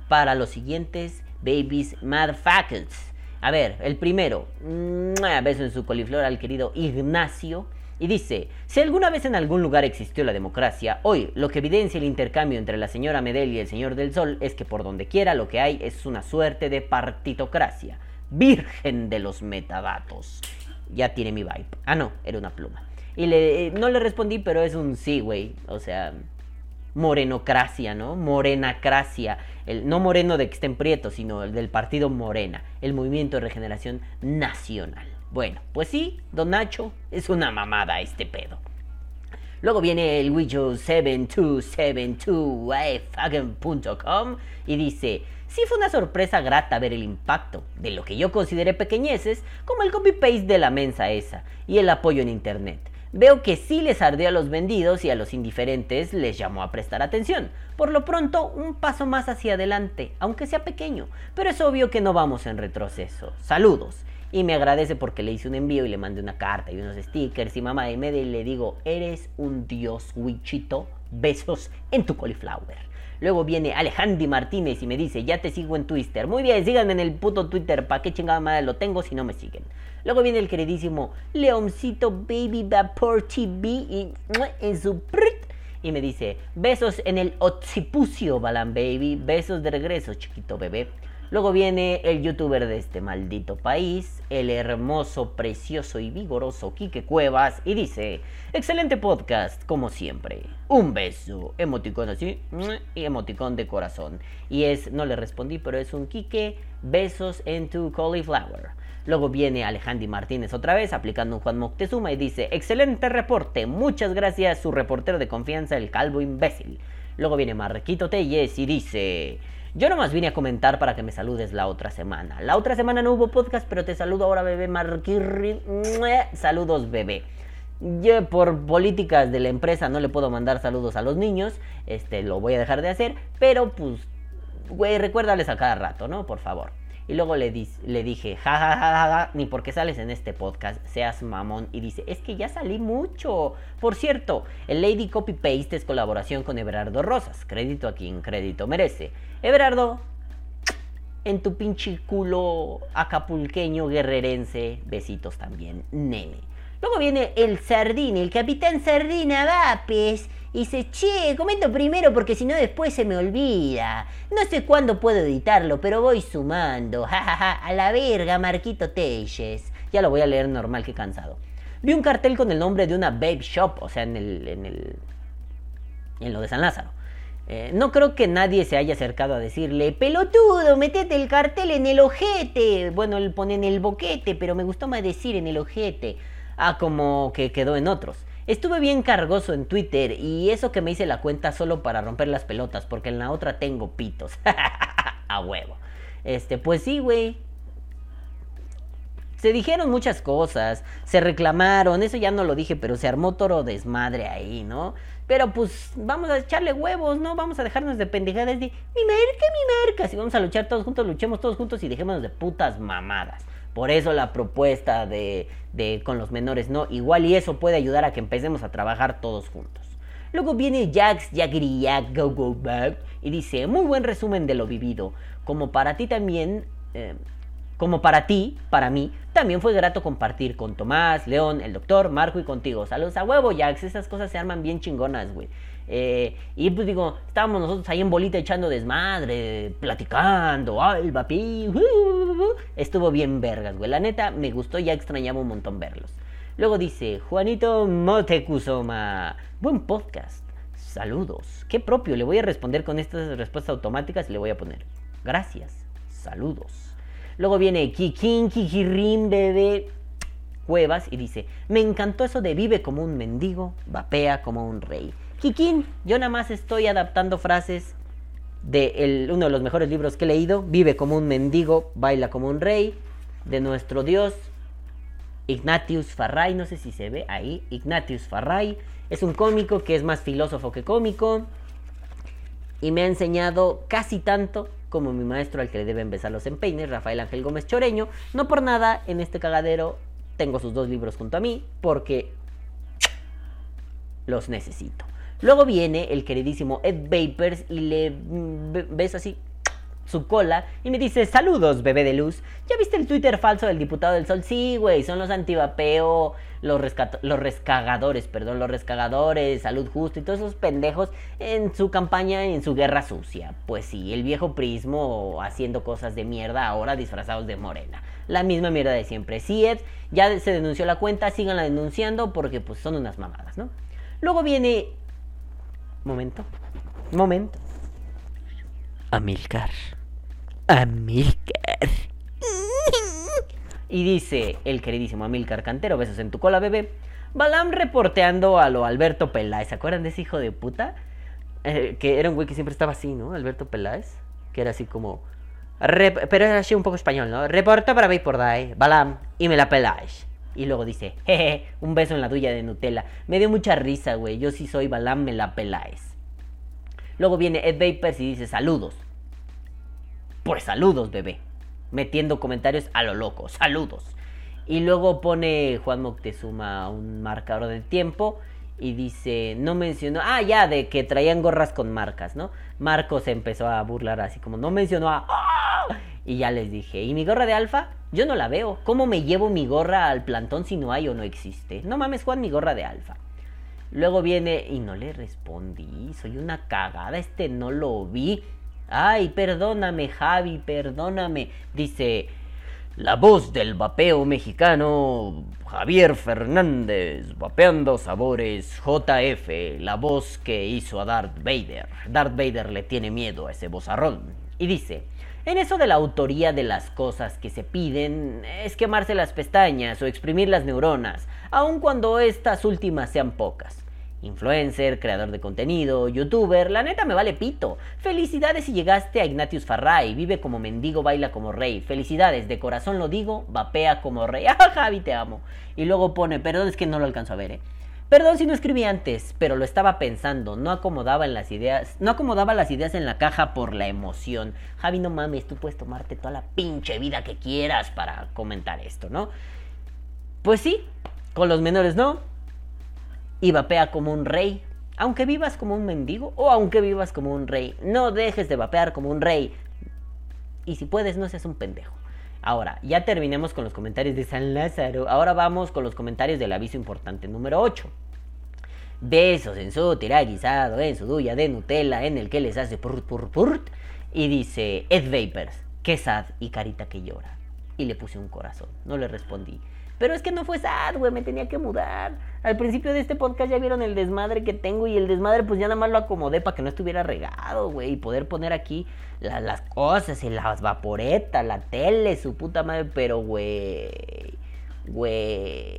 para los siguientes babies motherfuckers. A ver, el primero, beso en su coliflor al querido Ignacio. Y dice, si alguna vez en algún lugar existió la democracia, hoy lo que evidencia el intercambio entre la señora Medel y el señor del Sol es que por donde quiera lo que hay es una suerte de partitocracia. Virgen de los metadatos. Ya tiene mi vibe. Ah, no, era una pluma. Y le, eh, no le respondí, pero es un sí, güey. O sea, morenocracia, ¿no? Morenacracia. El, no moreno de que estén prietos, sino el del partido Morena. El Movimiento de Regeneración Nacional. Bueno, pues sí, don Nacho, es una mamada este pedo. Luego viene el Wijo7272com y dice, sí fue una sorpresa grata ver el impacto de lo que yo consideré pequeñeces como el copy-paste de la mensa esa y el apoyo en internet. Veo que sí les ardió a los vendidos y a los indiferentes les llamó a prestar atención. Por lo pronto, un paso más hacia adelante, aunque sea pequeño, pero es obvio que no vamos en retroceso. Saludos. Y me agradece porque le hice un envío y le mandé una carta y unos stickers y mamá y media y le digo, eres un dios, Wichito, besos en tu cauliflower. Luego viene Alejandri Martínez y me dice, ya te sigo en Twitter. Muy bien, síganme en el puto Twitter, ¿para qué chingada madre lo tengo si no me siguen? Luego viene el queridísimo Leoncito Baby Vapor TV y en su y me dice, besos en el occipucio, Balan Baby, besos de regreso, chiquito bebé. Luego viene el youtuber de este maldito país, el hermoso, precioso y vigoroso Quique Cuevas, y dice, excelente podcast, como siempre. Un beso, emoticón así, y emoticón de corazón. Y es, no le respondí, pero es un Quique, besos en tu cauliflower. Luego viene Alejandri Martínez otra vez aplicando un Juan Moctezuma y dice, excelente reporte, muchas gracias, su reportero de confianza, el calvo imbécil. Luego viene Marquito Telles y dice, yo nomás vine a comentar para que me saludes la otra semana. La otra semana no hubo podcast, pero te saludo ahora, bebé Marquirri. Saludos, bebé. Yo por políticas de la empresa no le puedo mandar saludos a los niños, este lo voy a dejar de hacer, pero pues, güey, recuérdales a cada rato, ¿no? Por favor. Y luego le, le dije, jajajaja, ja, ja, ja, ni porque sales en este podcast, seas mamón. Y dice, es que ya salí mucho. Por cierto, el Lady Copy Paste es colaboración con Everardo Rosas. Crédito a quien crédito merece. Everardo, en tu pinche culo acapulqueño guerrerense, besitos también, nene. Luego viene el Sardina, el Capitán Sardina Vapes y dice, che, comento primero porque si no después se me olvida. No sé cuándo puedo editarlo, pero voy sumando. Jajaja, a la verga, Marquito Telles. Ya lo voy a leer normal, que cansado. Vi un cartel con el nombre de una babe shop, o sea, en el. en el. en lo de San Lázaro. Eh, no creo que nadie se haya acercado a decirle, pelotudo, metete el cartel en el ojete. Bueno, él pone en el boquete, pero me gustó más decir en el ojete. Ah, como que quedó en otros. Estuve bien cargoso en Twitter y eso que me hice la cuenta solo para romper las pelotas, porque en la otra tengo pitos. A huevo. Este, pues sí, güey. Se dijeron muchas cosas, se reclamaron, eso ya no lo dije, pero se armó toro desmadre ahí, ¿no? Pero pues vamos a echarle huevos, ¿no? Vamos a dejarnos de pendejadas de mi merca, mi merca. Si vamos a luchar todos juntos, luchemos todos juntos y dejémonos de putas mamadas. Por eso la propuesta de, de con los menores no. Igual y eso puede ayudar a que empecemos a trabajar todos juntos. Luego viene Jax Jagri Go Go Back y dice, muy buen resumen de lo vivido. Como para ti también, eh, como para ti, para mí, también fue grato compartir con Tomás, León, el doctor, Marco y contigo. Saludos a huevo, Jax, esas cosas se arman bien chingonas, güey. Eh, y pues digo, estábamos nosotros ahí en bolita echando desmadre, platicando, ay, papi, uh, uh, uh, estuvo bien vergas, güey. La neta, me gustó, ya extrañaba un montón verlos. Luego dice, Juanito Motecuzoma, buen podcast, saludos. Qué propio, le voy a responder con estas respuestas automáticas y le voy a poner, gracias, saludos. Luego viene Kikin Kikirim Bebé Cuevas y dice, me encantó eso de vive como un mendigo, vapea como un rey. Kikín, yo nada más estoy adaptando frases de uno de los mejores libros que he leído, Vive como un mendigo, baila como un rey, de nuestro Dios, Ignatius Farray, no sé si se ve ahí, Ignatius Farray, es un cómico que es más filósofo que cómico y me ha enseñado casi tanto como mi maestro al que le deben besar los empeines, Rafael Ángel Gómez Choreño. No por nada en este cagadero tengo sus dos libros junto a mí porque los necesito. Luego viene el queridísimo Ed Vapers y le ves así su cola y me dice, saludos, bebé de luz. ¿Ya viste el Twitter falso del diputado del Sol? Sí, güey, son los antivapeo, los, los rescagadores, perdón, los rescagadores, salud justo y todos esos pendejos en su campaña, en su guerra sucia. Pues sí, el viejo prismo haciendo cosas de mierda ahora disfrazados de morena. La misma mierda de siempre. Sí, Ed, ya se denunció la cuenta, síganla denunciando porque pues son unas mamadas, ¿no? Luego viene Momento. Momento. Amilcar. Amilcar. Y dice el queridísimo Amilcar Cantero, besos en tu cola, bebé. Balam reporteando a lo Alberto Peláez. ¿Se acuerdan de ese hijo de puta? Eh, que era un güey que siempre estaba así, ¿no? Alberto Peláez. Que era así como. pero era así un poco español, ¿no? Reporta para por Day, Balam, y me la peláis. Y luego dice, jeje, un beso en la duya de Nutella. Me dio mucha risa, güey. Yo sí soy Balam, me la peláis. Luego viene Ed Vapers y dice, saludos. Pues saludos, bebé metiendo comentarios a lo loco. Saludos. Y luego pone Juan Moctezuma un marcador de tiempo y dice, no mencionó, ah, ya, de que traían gorras con marcas, ¿no? Marcos empezó a burlar así como, no mencionó a... ¡Ah! Y ya les dije, ¿y mi gorra de alfa? Yo no la veo. ¿Cómo me llevo mi gorra al plantón si no hay o no existe? No mames, Juan, mi gorra de alfa. Luego viene y no le respondí, soy una cagada, este no lo vi. Ay, perdóname, Javi, perdóname. Dice la voz del vapeo mexicano, Javier Fernández, vapeando sabores JF, la voz que hizo a Darth Vader. Darth Vader le tiene miedo a ese bozarrón. Y dice, en eso de la autoría de las cosas que se piden, es quemarse las pestañas o exprimir las neuronas, aun cuando estas últimas sean pocas. Influencer, creador de contenido, youtuber, la neta me vale pito. Felicidades si llegaste a Ignatius Farray, vive como mendigo, baila como rey. Felicidades, de corazón lo digo, vapea como rey. ¡Ah, Javi, te amo! Y luego pone, perdón, es que no lo alcanzo a ver, ¿eh? Perdón si no escribí antes, pero lo estaba pensando, no acomodaba en las ideas, no acomodaba las ideas en la caja por la emoción. Javi, no mames, tú puedes tomarte toda la pinche vida que quieras para comentar esto, ¿no? Pues sí, con los menores no, y vapea como un rey. Aunque vivas como un mendigo o aunque vivas como un rey, no dejes de vapear como un rey. Y si puedes, no seas un pendejo. Ahora, ya terminemos con los comentarios de San Lázaro. Ahora vamos con los comentarios del aviso importante número 8. Besos en su tiraguisado, en su duya de Nutella, en el que les hace purt, purt, purt. Y dice Ed Vapers, que sad y carita que llora. Y le puse un corazón. No le respondí. Pero es que no fue sad, güey, me tenía que mudar. Al principio de este podcast ya vieron el desmadre que tengo y el desmadre pues ya nada más lo acomodé para que no estuviera regado, güey, y poder poner aquí las cosas y las vaporetas, la tele, su puta madre, pero güey, güey,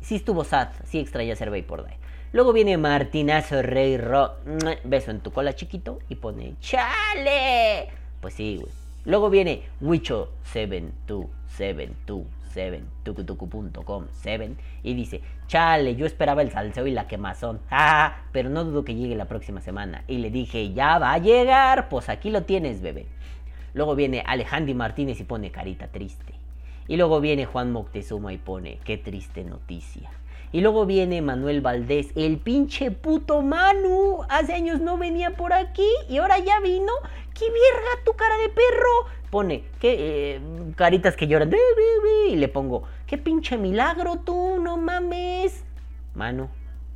sí estuvo sad, sí extraña ser por Day. Luego viene Martinazo Rey Ro, beso en tu cola chiquito y pone ¡Chale! Pues sí, güey. Luego viene Wicho7272 7, tucutucu.com 7, y dice, chale, yo esperaba el salseo y la quemazón, ah, pero no dudo que llegue la próxima semana. Y le dije, ya va a llegar, pues aquí lo tienes, bebé. Luego viene Alejandro Martínez y pone carita triste. Y luego viene Juan Moctezuma y pone, qué triste noticia. Y luego viene Manuel Valdés, el pinche puto Manu. Hace años no venía por aquí y ahora ya vino. ¡Qué verga tu cara de perro! pone que eh, caritas que lloran. Y le pongo qué pinche milagro tú no mames. Mano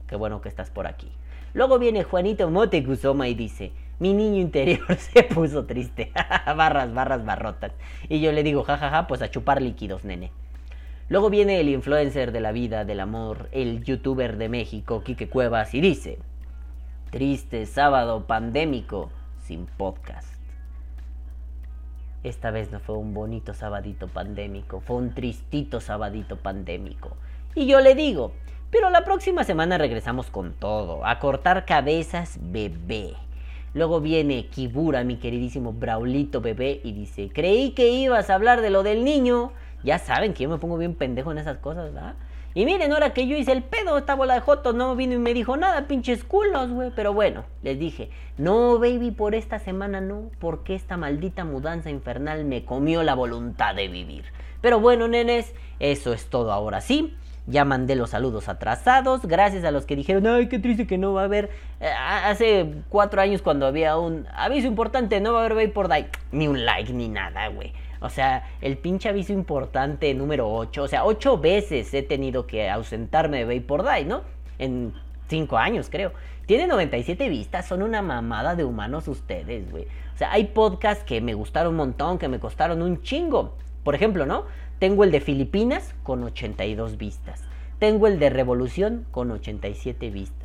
qué bueno que estás por aquí. Luego viene Juanito Motecuzoma y dice mi niño interior se puso triste. Barras barras barrotas. Y yo le digo jajaja ja, ja, pues a chupar líquidos nene luego viene el influencer de la vida del amor el youtuber de México Quique Cuevas y dice triste sábado pandémico sin podcast esta vez no fue un bonito sabadito pandémico, fue un tristito sabadito pandémico. Y yo le digo, pero la próxima semana regresamos con todo, a cortar cabezas bebé. Luego viene Kibura, mi queridísimo Braulito bebé, y dice, creí que ibas a hablar de lo del niño. Ya saben que yo me pongo bien pendejo en esas cosas, ¿verdad? Y miren, ahora que yo hice el pedo, esta bola de Joto no vino y me dijo nada, pinches culos, güey. Pero bueno, les dije, no, baby, por esta semana no, porque esta maldita mudanza infernal me comió la voluntad de vivir. Pero bueno, nenes, eso es todo ahora sí. Ya mandé los saludos atrasados, gracias a los que dijeron, ay, qué triste que no va a haber. Eh, hace cuatro años cuando había un aviso importante, no va a haber Day, ni un like ni nada, güey. O sea, el pinche aviso importante número 8. O sea, 8 veces he tenido que ausentarme de Vapor Day, ¿no? En 5 años, creo. Tiene 97 vistas, son una mamada de humanos ustedes, güey. O sea, hay podcasts que me gustaron un montón, que me costaron un chingo. Por ejemplo, ¿no? Tengo el de Filipinas con 82 vistas. Tengo el de Revolución con 87 vistas.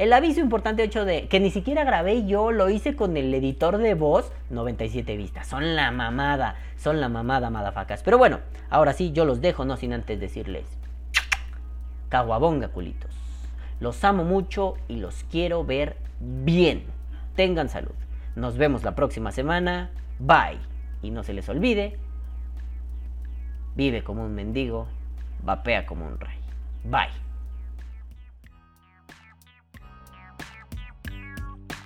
El aviso importante 8 de que ni siquiera grabé yo, lo hice con el editor de voz, 97 vistas. Son la mamada, son la mamada, madafacas. Pero bueno, ahora sí, yo los dejo, no sin antes decirles. Caguabonga, culitos. Los amo mucho y los quiero ver bien. Tengan salud. Nos vemos la próxima semana. Bye. Y no se les olvide, vive como un mendigo, vapea como un rey. Bye.